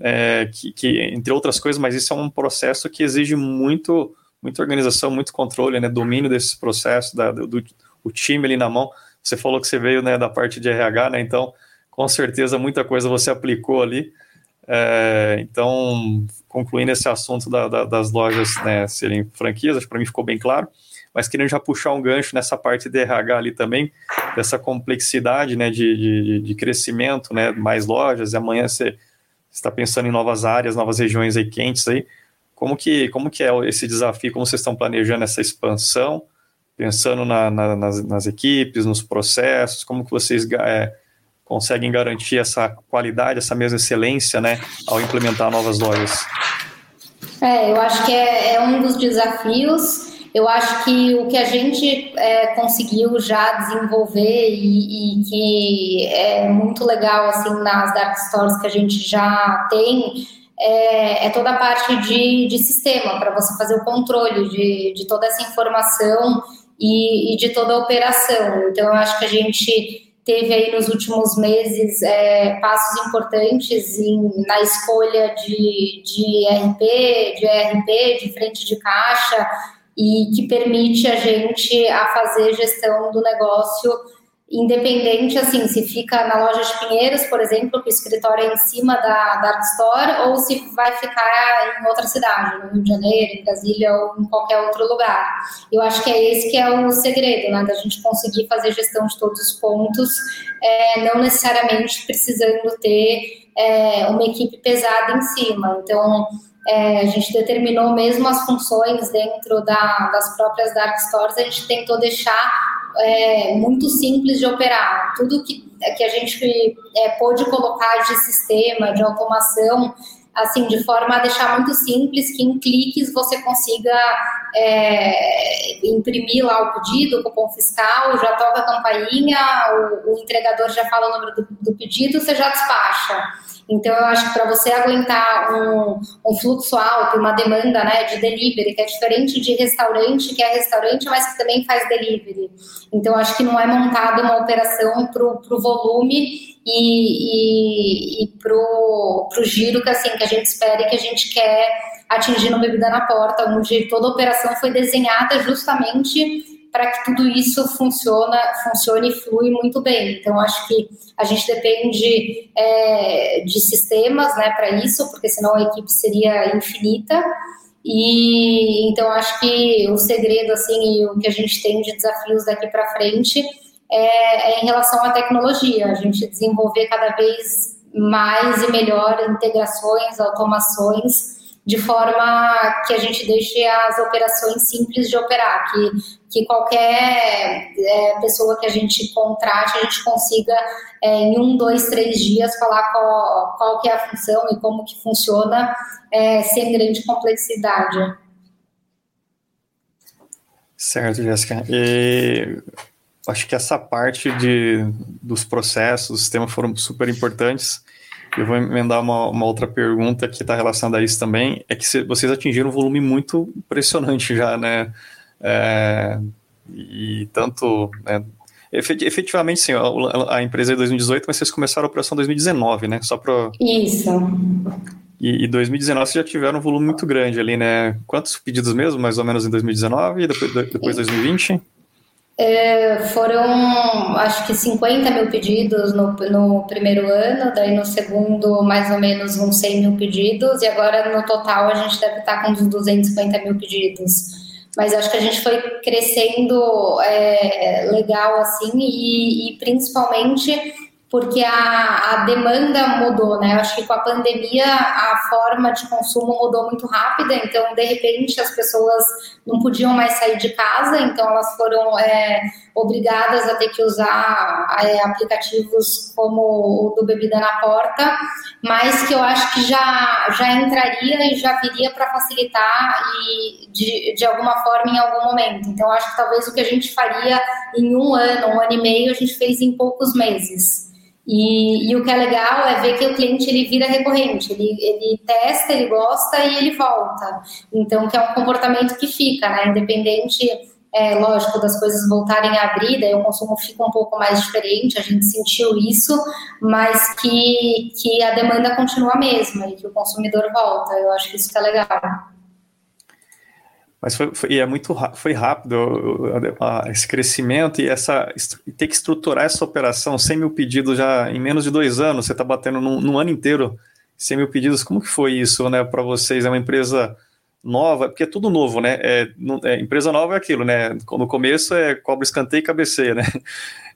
é, que, que, entre outras coisas, mas isso é um processo que exige muito, muita organização, muito controle, né, domínio desses processos, da, do, do o time ali na mão. Você falou que você veio né, da parte de RH, né, então com certeza muita coisa você aplicou ali. É, então, concluindo esse assunto da, da, das lojas né, serem franquias, acho que para mim ficou bem claro, mas querendo já puxar um gancho nessa parte de RH ali também, dessa complexidade né, de, de, de crescimento, né, mais lojas, e amanhã você está pensando em novas áreas, novas regiões aí quentes aí, como que, como que é esse desafio, como vocês estão planejando essa expansão, pensando na, na, nas, nas, equipes, nos processos, como que vocês é, conseguem garantir essa qualidade, essa mesma excelência, né, ao implementar novas lojas? É, eu acho que é, é um dos desafios. Eu acho que o que a gente é, conseguiu já desenvolver e, e, que é muito legal assim nas dark stores que a gente já tem é, é toda a parte de, de sistema para você fazer o controle de, de toda essa informação e, e de toda a operação. Então eu acho que a gente teve aí nos últimos meses é, passos importantes em, na escolha de, de RP, de ERP, de frente de caixa, e que permite a gente a fazer gestão do negócio independente, assim, se fica na loja de Pinheiros, por exemplo, que o escritório é em cima da Dark Store, ou se vai ficar em outra cidade, no Rio de Janeiro, em Brasília ou em qualquer outro lugar. Eu acho que é esse que é o segredo, né, da gente conseguir fazer gestão de todos os pontos, é, não necessariamente precisando ter é, uma equipe pesada em cima. Então, é, a gente determinou mesmo as funções dentro da, das próprias dark stores, a gente tentou deixar é, muito simples de operar. Tudo que, que a gente é, pôde colocar de sistema, de automação, assim, de forma a deixar muito simples, que em cliques você consiga é, imprimir lá o pedido, o cupom fiscal, já toca a campainha, o, o entregador já fala o número do, do pedido, você já despacha. Então, eu acho que para você aguentar um, um, fluxo alto, uma demanda né, de delivery, que é diferente de restaurante, que é restaurante, mas que também faz delivery. Então, acho que não é montada uma operação para o volume e, e, e para o giro que, assim, que a gente espera e que a gente quer atingir no Bebida na Porta, onde toda a operação foi desenhada justamente para que tudo isso funciona, funcione e flui muito bem. Então, acho que a gente depende é, de sistemas né, para isso, porque senão a equipe seria infinita. E então acho que o segredo assim e o que a gente tem de desafios daqui para frente é, é, em relação à tecnologia, a gente desenvolver cada vez mais e melhor integrações, automações de forma que a gente deixe as operações simples de operar, que, que qualquer é, pessoa que a gente contrate, a gente consiga é, em um, dois, três dias falar qual, qual que é a função e como que funciona é, sem grande complexidade. Certo, Jéssica. E acho que essa parte de, dos processos, do sistema foram super importantes. Eu vou emendar uma, uma outra pergunta que está relacionada a isso também, é que vocês atingiram um volume muito impressionante já, né? É, e tanto, né, efetivamente sim, a, a, empresa é 2018, mas vocês começaram a operação em 2019, né? Só para... Isso. E, e 2019 vocês já tiveram um volume muito grande ali, né? Quantos pedidos mesmo, mais ou menos em 2019 e depois, depois 2020? É, foram, acho que 50 mil pedidos no, no primeiro ano, daí no segundo, mais ou menos uns 100 mil pedidos, e agora no total a gente deve estar com uns 250 mil pedidos. Mas acho que a gente foi crescendo é, legal assim, e, e principalmente porque a, a, demanda mudou, né? Acho que com a pandemia a forma de consumo mudou muito rápida, então de repente as pessoas não podiam mais sair de casa, então elas foram é, obrigadas a ter que usar é, aplicativos como o do Bebida na Porta, mas que eu acho que já, já entraria e já viria para facilitar e de, de alguma forma em algum momento. Então acho que talvez o que a gente faria em um ano, um ano e meio, a gente fez em poucos meses. E, e, o que é legal é ver que o cliente ele vira recorrente, ele, ele testa, ele gosta e ele volta. Então, que é um comportamento que fica, né? Independente, é, lógico, das coisas voltarem a abrir, daí o consumo fica um pouco mais diferente, a gente sentiu isso, mas que, que a demanda continua a mesma e que o consumidor volta. Eu acho que isso que é legal. Mas foi, foi, e é muito foi rápido esse crescimento e essa e ter que estruturar essa operação 100 mil pedidos já em menos de dois anos. Você está batendo num, ano inteiro 100 mil pedidos. Como que foi isso, né, para vocês? É uma empresa nova, porque é tudo novo, né? É, é, empresa nova é aquilo, né? No começo é cobra escanteio e cabeceia, né?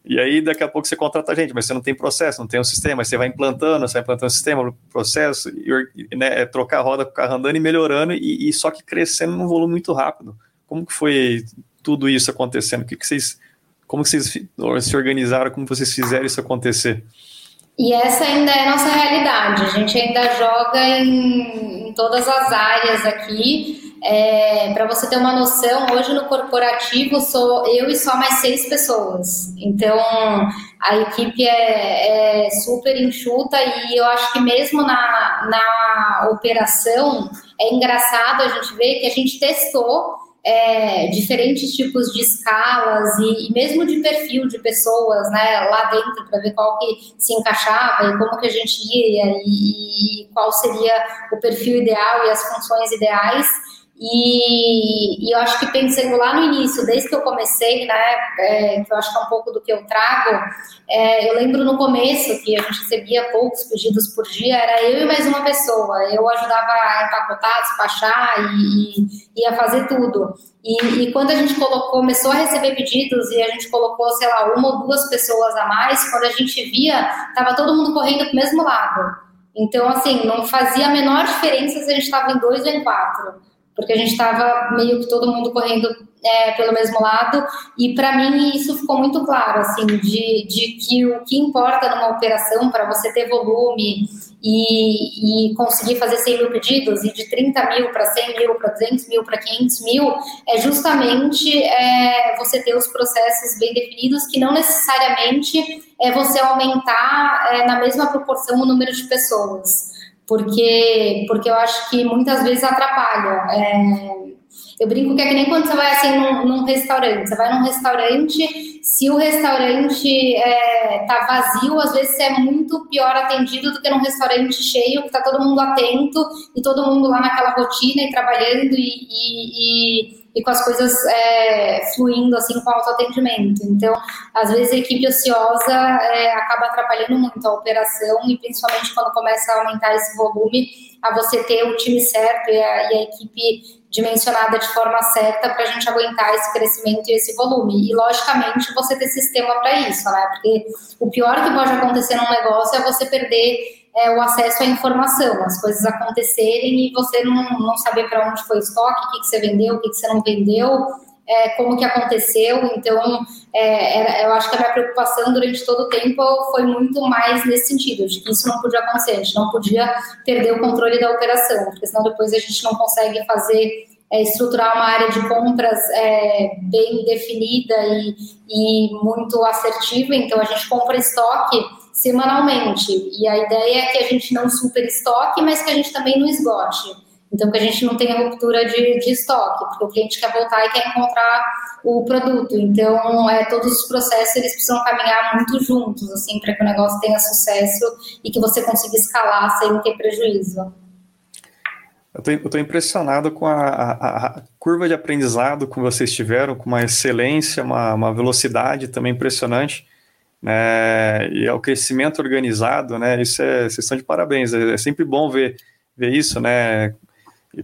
E aí, daqui a pouco você contrata gente, mas você não tem processo, não tem um sistema, você vai implantando, você vai implantando o sistema, processo, e, né, é trocar a roda com o carro andando e melhorando, e, e, só que crescendo num volume muito rápido. Como que foi tudo isso acontecendo? O que, que vocês, como que vocês se organizaram, como vocês fizeram isso acontecer? E essa ainda é a nossa realidade. A gente ainda joga em, em todas as áreas aqui. É, para você ter uma noção, hoje no corporativo sou eu e só mais seis pessoas. Então a equipe é, é super enxuta e eu acho que mesmo na, na operação é engraçado a gente ver que a gente testou é, diferentes tipos de escalas e, e, mesmo de perfil de pessoas né, lá dentro para ver qual que se encaixava e como que a gente ia e, e qual seria o perfil ideal e as funções ideais. E, e, eu acho que pensando lá no início, desde que eu comecei, né, é, que eu acho que é um pouco do que eu trago, é, eu lembro no começo que a gente recebia poucos pedidos por dia, era eu e mais uma pessoa. Eu ajudava a empacotar, despachar e, e ia fazer tudo. E, e, quando a gente colocou, começou a receber pedidos e a gente colocou, sei lá, uma ou duas pessoas a mais, quando a gente via, tava todo mundo correndo para o mesmo lado. Então, assim, não fazia a menor diferença se a gente estava em dois ou em quatro porque a gente estava meio que todo mundo correndo é, pelo mesmo lado, e para mim isso ficou muito claro, assim, de, de que o que importa numa operação para você ter volume e, e, conseguir fazer 100 mil pedidos, e de 30 mil para 100 mil, para 200 mil, para 500 mil, é justamente é, você ter os processos bem definidos, que não necessariamente é você aumentar é, na mesma proporção o número de pessoas porque, porque eu acho que muitas vezes atrapalha. É, eu brinco que é que nem quando você vai assim num, num restaurante. Você vai num restaurante, se o restaurante é, tá vazio, às vezes você é muito pior atendido do que num restaurante cheio, que tá todo mundo atento e todo mundo lá naquela rotina e trabalhando e, e, e e com as coisas é, fluindo assim com autoatendimento. Então, às vezes a equipe ociosa é, acaba atrapalhando muito a operação e principalmente quando começa a aumentar esse volume, a você ter o time certo e a, e a equipe dimensionada de forma certa para a gente aguentar esse crescimento e esse volume. E, logicamente, você ter sistema para isso, né? Porque o pior que pode acontecer num negócio é você perder é, o acesso à informação, as coisas acontecerem e você não, não saber para onde foi o estoque, o que, que você vendeu, o que, que você não vendeu, é, como que aconteceu. Então, é, eu acho que a minha preocupação durante todo o tempo foi muito mais nesse sentido, de que isso não podia acontecer, a gente não podia perder o controle da operação, porque senão depois a gente não consegue fazer é, estruturar uma área de compras é, bem definida e, e muito assertiva. Então, a gente compra estoque semanalmente. E a ideia é que a gente não super estoque, mas que a gente também não esgote. Então, que a gente não tenha ruptura de, de estoque, porque o cliente quer voltar e quer encontrar o produto. Então, é, todos os processos eles precisam caminhar muito juntos, assim, para que o negócio tenha sucesso e que você consiga escalar sem ter prejuízo. Eu estou impressionado com a, a, a, curva de aprendizado que vocês tiveram, com uma excelência, uma, uma velocidade também impressionante né, e é o crescimento organizado, né, isso é, vocês estão de parabéns, é, é sempre bom ver, ver isso, né,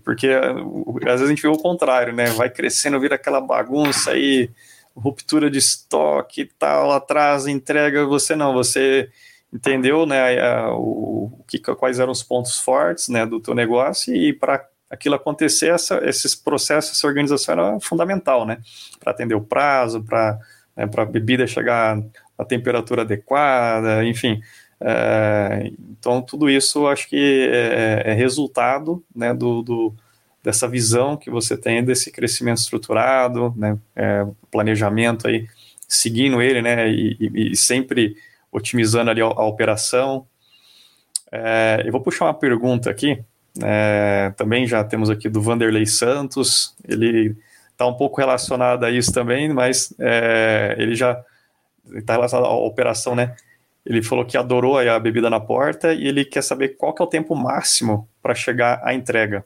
porque às vezes a gente vê o contrário, né, vai crescendo, vira aquela bagunça aí, ruptura de estoque e tal, atrás, entrega, você não, você entendeu, né, a, o, que, quais eram os pontos fortes, né, do teu negócio e para aquilo acontecer, essa, esses processos, essa organização era fundamental, né, para atender o prazo, para né, para a bebida chegar a temperatura adequada, enfim. É, então, tudo isso acho que é, é resultado né, do, do, dessa visão que você tem desse crescimento estruturado, né, é, planejamento aí, seguindo ele, né, e, e, sempre otimizando ali a, a operação. É, eu vou puxar uma pergunta aqui, é, também já temos aqui do Vanderlei Santos, ele está um pouco relacionado a isso também, mas é, ele já está relacionado à operação, né? Ele falou que adorou a bebida na porta e ele quer saber qual que é o tempo máximo para chegar à entrega.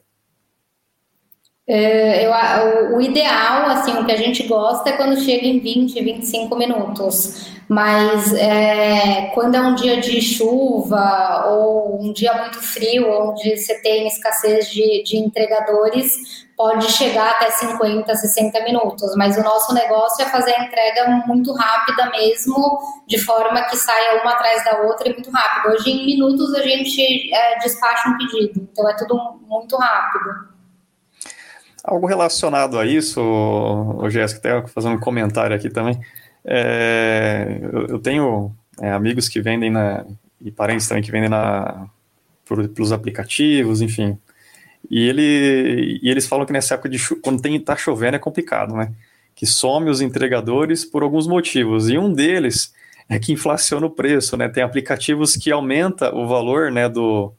É, eu, o ideal, assim, o que a gente gosta é quando chega em 20, 25 minutos. Mas é, quando é um dia de chuva ou um dia muito frio, onde você tem escassez de, de entregadores, pode chegar até 50, 60 minutos, mas o nosso negócio é fazer a entrega muito rápida mesmo, de forma que saia uma atrás da outra e muito rápido. Hoje, em minutos, a gente é, despacha um pedido, então é tudo muito rápido. Algo relacionado a isso, o Jéssica, até fazendo um comentário aqui também. É, eu, tenho é, amigos que vendem na, e parentes também que vendem na, por, pelos aplicativos, enfim, e, ele, e eles falam que nessa época de quando tem, tá chovendo é complicado, né? Que some os entregadores por alguns motivos. E um deles é que inflaciona o preço, né? Tem aplicativos que aumenta o valor, né, do,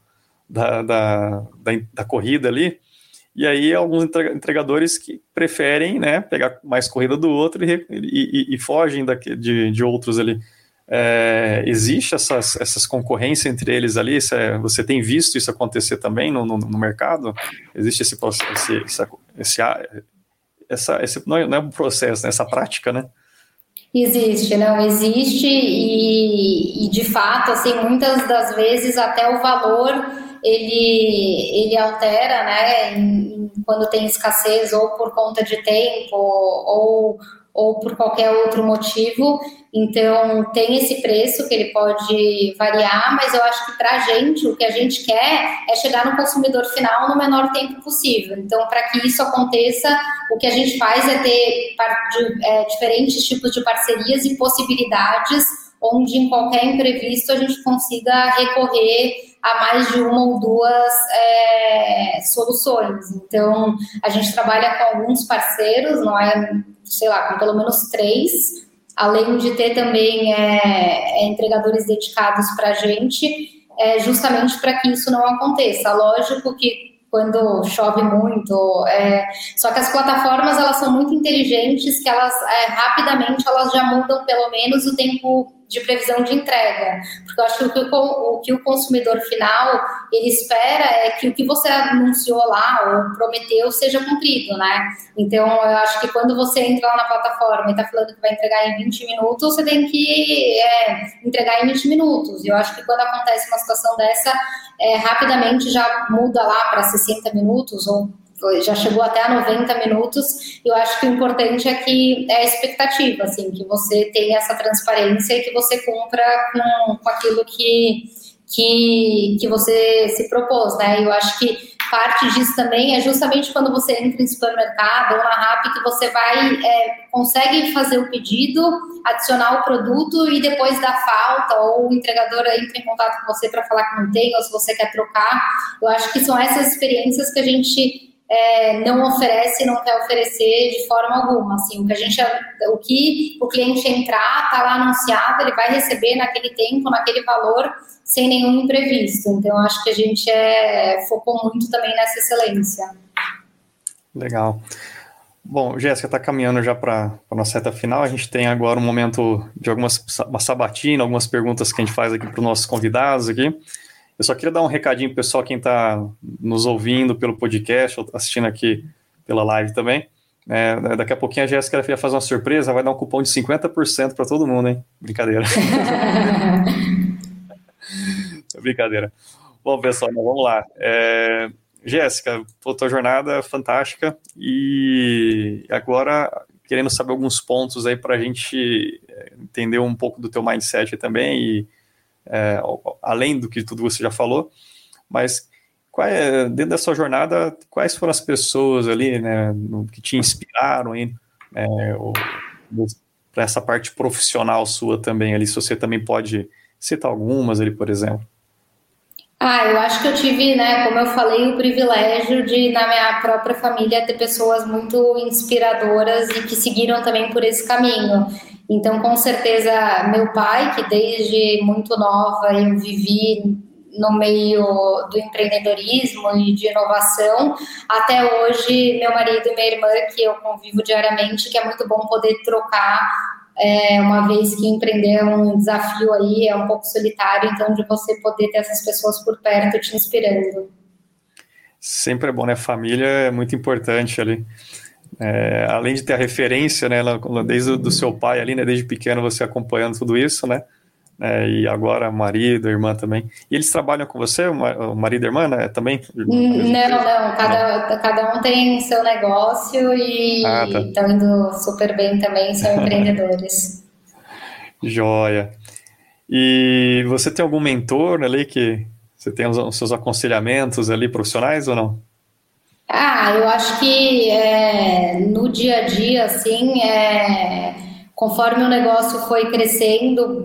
da, da, da, da corrida ali. E aí alguns entregadores que preferem, né, pegar mais corrida do outro e, e, e fogem daqui, de, de outros ali. É, existe essas, essas concorrências entre eles ali? É, você tem visto isso acontecer também no, no, no mercado? Existe esse processo, esse, esse, essa, esse é, não é um processo, né? essa prática, né? Existe, não existe e, e de fato, assim, muitas das vezes até o valor ele, ele altera, né, em, quando tem escassez ou por conta de tempo ou ou por qualquer outro motivo. Então, tem esse preço que ele pode variar, mas eu acho que para a gente, o que a gente quer é chegar no consumidor final no menor tempo possível. Então, para que isso aconteça, o que a gente faz é ter é, diferentes tipos de parcerias e possibilidades onde em qualquer imprevisto a gente consiga recorrer a mais de uma ou duas é, soluções. Então, a gente trabalha com alguns parceiros, não é, sei lá, com pelo menos três, além de ter também é, é entregadores dedicados para a gente, é, justamente para que isso não aconteça. Lógico que quando chove muito. É... Só que as plataformas elas são muito inteligentes, que elas é, rapidamente elas já mudam pelo menos o tempo de previsão de entrega, porque eu acho que o, o, que o consumidor final ele espera é que o que você anunciou lá ou prometeu seja cumprido, né? Então eu acho que quando você entra lá na plataforma e está falando que vai entregar em 20 minutos, você tem que é, entregar em 20 minutos. Eu acho que quando acontece uma situação dessa, é, rapidamente já muda lá para 60 minutos ou já chegou até a 90 minutos. Eu acho que o importante é que é a expectativa, assim, que você tenha essa transparência e que você cumpra com, com aquilo que, que, que você se propôs, né? Eu acho que parte disso também é justamente quando você entra em supermercado ou na RAP que você vai, é, consegue fazer o pedido, adicionar o produto e depois dá falta ou o entregador entra em contato com você para falar que não tem ou se você quer trocar. Eu acho que são essas experiências que a gente é, não oferece, não quer oferecer de forma alguma. Assim, o que a gente, o que o cliente entrar, está lá anunciado, ele vai receber naquele tempo, naquele valor, sem nenhum imprevisto. Então, acho que a gente é, focou muito também nessa excelência. Legal. Bom, Jéssica, está caminhando já para a nossa reta final. A gente tem agora um momento de algumas uma sabatina, algumas perguntas que a gente faz aqui para os nossos convidados aqui. Eu só queria dar um recadinho para pessoal, quem está nos ouvindo pelo podcast ou assistindo aqui pela live também. É, daqui a pouquinho a Jéssica vai fazer uma surpresa, vai dar um cupom de 50% para todo mundo, hein? Brincadeira. Brincadeira. Bom, pessoal, vamos lá. É, Jéssica, tua jornada é fantástica e agora querendo saber alguns pontos aí para a gente é, entender um pouco do teu mindset também e é, além do que tudo você já falou, mas é, dentro da sua jornada, quais foram as pessoas ali né, que te inspiraram é, para essa parte profissional sua também ali, se você também pode citar algumas ali, por exemplo. Ah, eu acho que eu tive, né, como eu falei, o privilégio de, na minha própria família, ter pessoas muito inspiradoras e que seguiram também por esse caminho. Então, com certeza, meu pai, que desde muito nova eu vivi no meio do empreendedorismo e de inovação, até hoje, meu marido e minha irmã, que eu convivo diariamente, que é muito bom poder trocar, é, uma vez que empreender é um desafio aí, é um pouco solitário, então de você poder ter essas pessoas por perto te inspirando. Sempre é bom, né? Família é muito importante ali. É, além de ter a referência, né, desde o do seu pai ali, né, desde pequeno você acompanhando tudo isso, né, é, e agora marido, irmã também. E eles trabalham com você, o marido e a irmã, né, também? Não, não, cada, cada um tem seu negócio e ah, tá. estão indo super bem também, são empreendedores. Joia. E você tem algum mentor ali que você tem os, os seus aconselhamentos ali profissionais ou não? Ah, eu acho que é, no dia a dia, assim, é, conforme o negócio foi crescendo,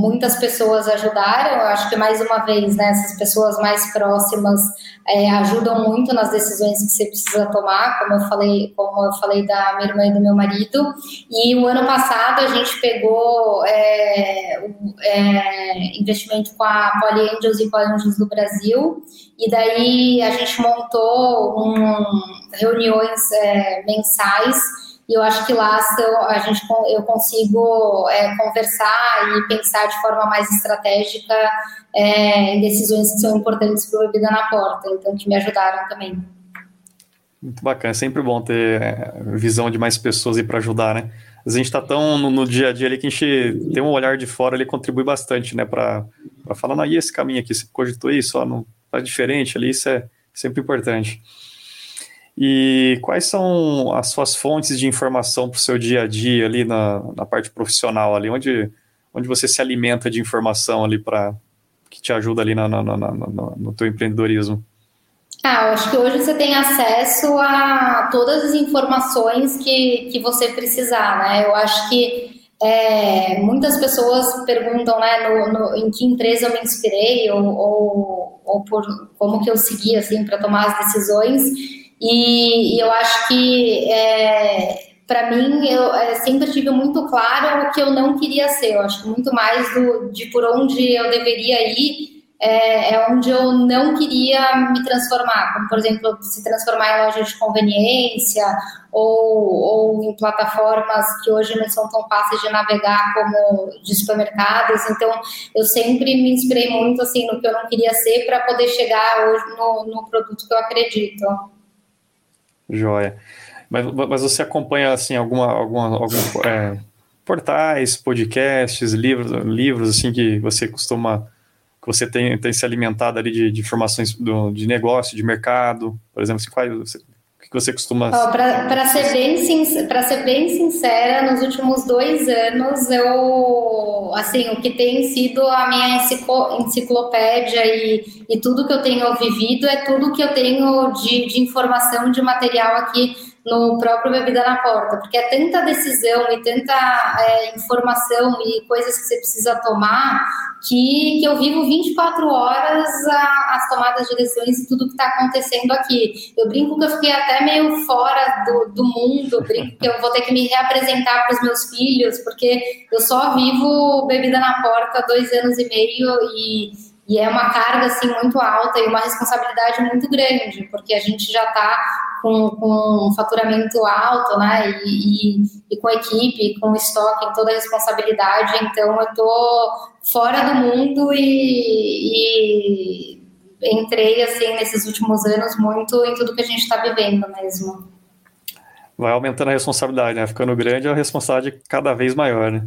muitas pessoas ajudaram. Eu acho que mais uma vez, né, essas pessoas mais próximas é, ajudam muito nas decisões que você precisa tomar, como eu falei, como eu falei da minha irmã e do meu marido. E o ano passado a gente pegou é, é, investimento com a Poly Angels e a Angels do Brasil. E daí a gente montou um, reuniões é, mensais e eu acho que lá a gente, eu consigo é, conversar e pensar de forma mais estratégica é, em decisões que são importantes para o Bebida na Porta, então que me ajudaram também. Muito bacana, é sempre bom ter é, visão de mais pessoas aí para ajudar, né? A gente está tão no, no, dia a dia ali que a gente tem um olhar de fora, ele contribui bastante, né? Para falar, não, e esse caminho aqui, você cogitou isso, ó, não faz diferente ali, isso é sempre importante. E quais são as suas fontes de informação para o seu dia a dia ali na, na parte profissional ali, onde, onde você se alimenta de informação ali para que te ajuda ali na, na, na, no teu empreendedorismo? Ah, eu acho que hoje você tem acesso a todas as informações que, que você precisar, né? Eu acho que é, muitas pessoas perguntam né, no, no, em que empresa eu me inspirei ou, ou, ou por como que eu segui assim, para tomar as decisões. E, e eu acho que é, para mim eu é, sempre tive muito claro o que eu não queria ser. Eu acho que muito mais do, de por onde eu deveria ir é, é, onde eu não queria me transformar, como por exemplo se transformar em loja de conveniência ou, ou em plataformas que hoje não são tão fáceis de navegar como de supermercados. Então eu sempre me inspirei muito assim no que eu não queria ser para poder chegar hoje no, no, produto que eu acredito. Joia. Mas, mas você acompanha assim alguma alguma algum, é, portais, podcasts, livros, livros assim que você costuma que você tem, tem se alimentado ali de, de informações do, de negócio, de mercado, por exemplo, assim, qual, o que você costuma... Oh, Para ser, bem ser bem sincera, nos últimos dois anos, eu, assim, o que tem sido a minha enciclopédia e, e tudo que eu tenho vivido é tudo que eu tenho de, de informação, de material aqui no próprio Bebida na Porta, porque é tanta decisão e tanta é, informação e coisas que você precisa tomar que, que eu vivo 24 horas a, as tomadas de decisões e tudo que está acontecendo aqui. Eu brinco que eu fiquei até meio fora do, do mundo, brinco que eu vou ter que me reapresentar para os meus filhos, porque eu só vivo Bebida na Porta dois anos e meio e e é uma carga assim muito alta e uma responsabilidade muito grande, porque a gente já está com, com faturamento alto, né? E, e, e, com equipe, com estoque, toda a responsabilidade. Então eu tô fora do mundo e, e entrei assim nesses últimos anos muito em tudo que a gente está vivendo mesmo. Vai aumentando a responsabilidade, né? Ficando grande, a responsabilidade cada vez maior, né?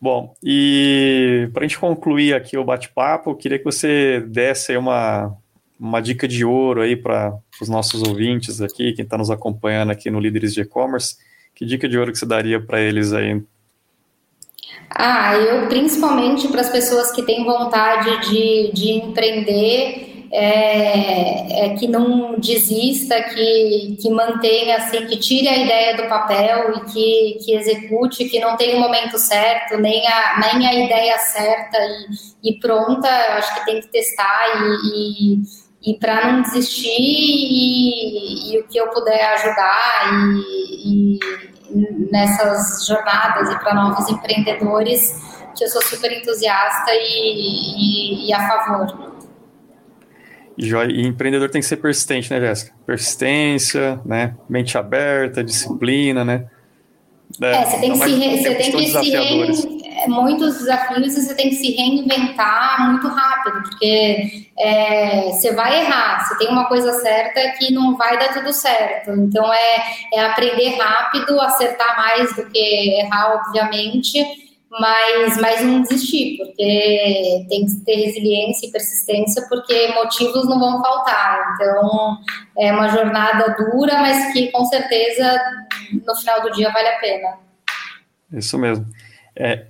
Bom, e para a gente concluir aqui o bate-papo, queria que você desse uma, uma dica de ouro aí para os nossos ouvintes aqui, quem está nos acompanhando aqui no Líderes de E-Commerce. Que dica de ouro que você daria para eles aí? Ah, eu principalmente para as pessoas que têm vontade de, de empreender, é, é, que não desista, que, que mantenha, assim, que tire a ideia do papel e que, que execute, que não tem o momento certo, nem a, nem a ideia certa e, e pronta, acho que tem que testar e, e, e para não desistir e, e, o que eu puder ajudar e, nessas jornadas e para novos empreendedores, que eu sou super entusiasta e, e a favor. E empreendedor tem que ser persistente, né, Jéssica? Persistência, né? Mente aberta, disciplina, né? É, é você tem que, se, re... você tem que se. É, muitos desafios e você tem que se reinventar muito rápido, porque é, você vai errar. Você tem uma coisa certa que não vai dar tudo certo. Então é, é aprender rápido, acertar mais do que errar, obviamente mas, mas não desistir, porque tem que ter resiliência e persistência, porque motivos não vão faltar. Então, é uma jornada dura, mas que com certeza no final do dia vale a pena. Isso mesmo. É,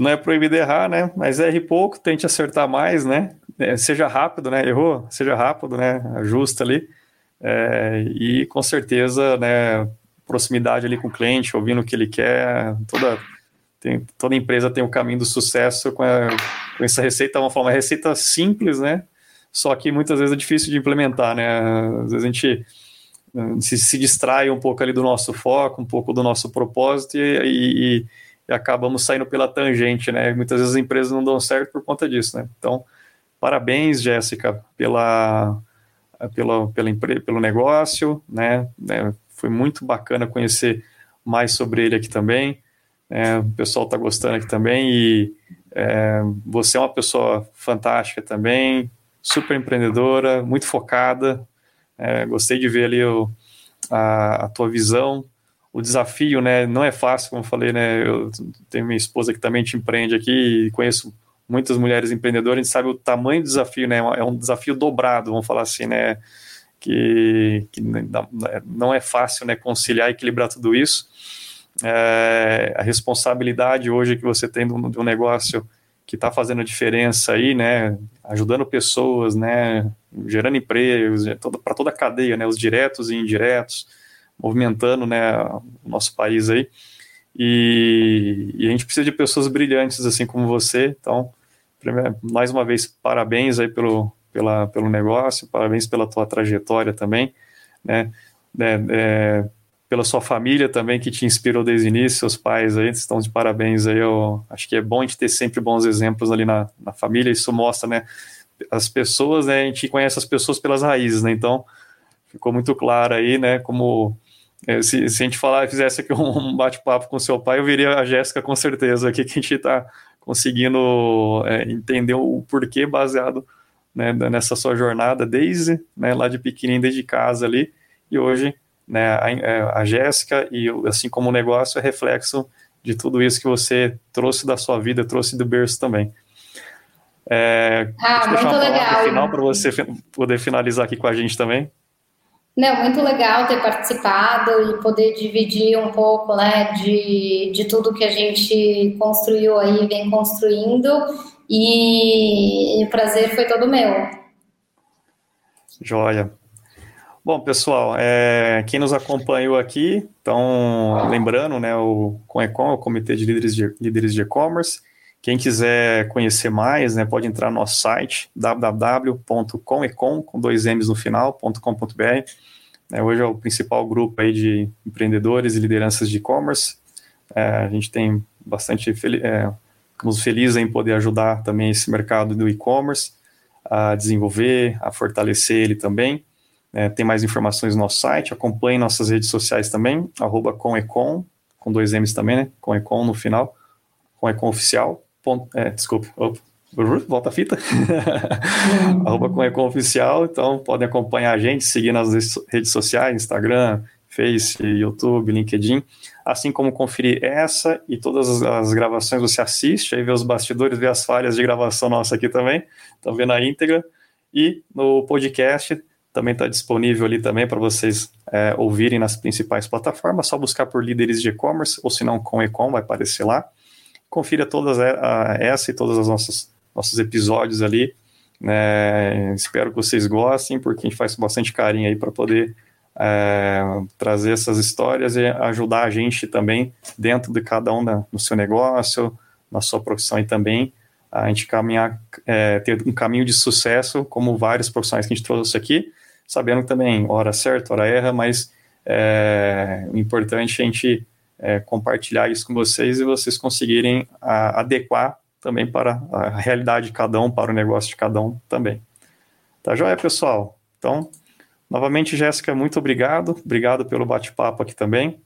não é proibido errar, né? Mas erre pouco, tente acertar mais, né? É, seja rápido, né? Errou, seja rápido, né? Ajusta ali. É, e com certeza, né? Proximidade ali com o cliente, ouvindo o que ele quer, toda tem, toda empresa tem o caminho do sucesso com, a, com essa receita, vamos falar, uma receita simples, né? Só que muitas vezes é difícil de implementar, né? Às vezes a gente eh, se, se distrai um pouco ali do nosso foco, um pouco do nosso propósito e, e, e acabamos saindo pela tangente, né? Muitas vezes as empresas não dão certo por conta disso, né? Então, parabéns, Jéssica, pela, pela, pela, pelo negócio, né? né? Foi muito bacana conhecer mais sobre ele aqui também. É, o pessoal está gostando aqui também e é, você é uma pessoa fantástica também, super empreendedora, muito focada. É, gostei de ver ali o, a, a, tua visão, o desafio, né? Não é fácil, como eu falei, né? Eu tenho minha esposa que também te empreende aqui e conheço muitas mulheres empreendedoras, a gente sabe o tamanho do desafio, né? É um desafio dobrado, vamos falar assim, né? que, que não é fácil né, conciliar e equilibrar tudo isso. É, a responsabilidade hoje que você tem de um, negócio que está fazendo a diferença aí, né, ajudando pessoas, né, gerando empregos, para toda a cadeia, né, os diretos e indiretos, movimentando, né, o nosso país aí. E, e, a gente precisa de pessoas brilhantes assim como você. Então, mais uma vez, parabéns aí pelo, pela, pelo negócio, parabéns pela tua trajetória também, né? É, é, pela sua família também que te inspirou desde o início, seus pais aí estão de parabéns aí. Eu acho que é bom a gente ter sempre bons exemplos ali na, na família. Isso mostra, né? As pessoas, né? A gente conhece as pessoas pelas raízes, né? Então ficou muito claro aí, né? Como se, se, a gente falar, fizesse aqui um bate-papo com seu pai, eu viria a Jéssica com certeza aqui que a gente está conseguindo é, entender o porquê baseado né, nessa sua jornada desde né, lá de pequenininho, desde casa ali, e hoje né, a, é, a Jéssica e assim como o negócio é reflexo de tudo isso que você trouxe da sua vida, trouxe do berço também. É, ah, muito legal. final para você poder finalizar aqui com a gente também. Não, muito legal ter participado e poder dividir um pouco, né, de, de tudo que a gente construiu aí, vem construindo, e, e o prazer foi todo meu. Joia. Bom, pessoal, é, quem nos acompanhou aqui, então, lembrando, né, o Conecom, o Comitê de Líderes de Líderes de E-Commerce, quem quiser conhecer mais, né, pode entrar no nosso site www.comecom com dois M's no final.com.br. É, hoje é o principal grupo aí de empreendedores e lideranças de e-commerce. É, a gente tem bastante é, ficamos felizes em poder ajudar também esse mercado do e-commerce a desenvolver, a fortalecer ele também. É, tem mais informações no nosso site, acompanhe nossas redes sociais também, comecom, com dois M's também, né? Comecom no final, comecom oficial. Ponto, é, desculpe, opa, volta a fita. arroba comecom oficial, então podem acompanhar a gente, seguir nas redes sociais, Instagram, Face, YouTube, LinkedIn, assim como conferir essa e todas as gravações você assiste, aí vê os bastidores, vê as falhas de gravação nossa aqui também, estão vendo a íntegra, e no podcast também está disponível ali também para vocês é, ouvirem nas principais plataformas, só buscar por líderes de e-commerce, ou se não com e-com, vai aparecer lá. Confira todas essa e todas as nossas nossos episódios ali. Né? Espero que vocês gostem, porque a gente faz bastante carinho aí para poder é, trazer essas histórias e ajudar a gente também dentro de cada um da, no seu negócio, na sua profissão e também a gente caminhar, é, ter um caminho de sucesso, como vários profissionais que a gente trouxe aqui, sabendo também hora certa, hora erra, mas é, o importante é a gente é, compartilhar isso com vocês e vocês conseguirem a, adequar também para a realidade de cada um, para o negócio de cada um também. Tá joia, pessoal? Então, novamente, Jéssica, muito obrigado. Obrigado pelo bate-papo aqui também.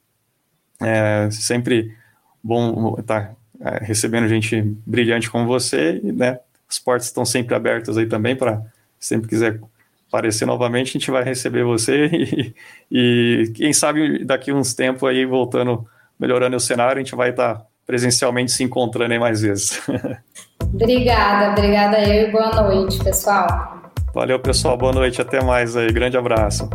É sempre bom estar tá, é, recebendo gente brilhante como você e, né, as portas estão sempre abertas aí também para sempre quiser aparecer novamente, a gente vai receber você e, e quem sabe daqui uns tempos aí voltando, melhorando o cenário, a gente vai estar tá presencialmente se encontrando aí mais vezes. Obrigada, obrigada eu e boa noite, pessoal. Valeu, pessoal, boa noite, até mais aí, grande abraço.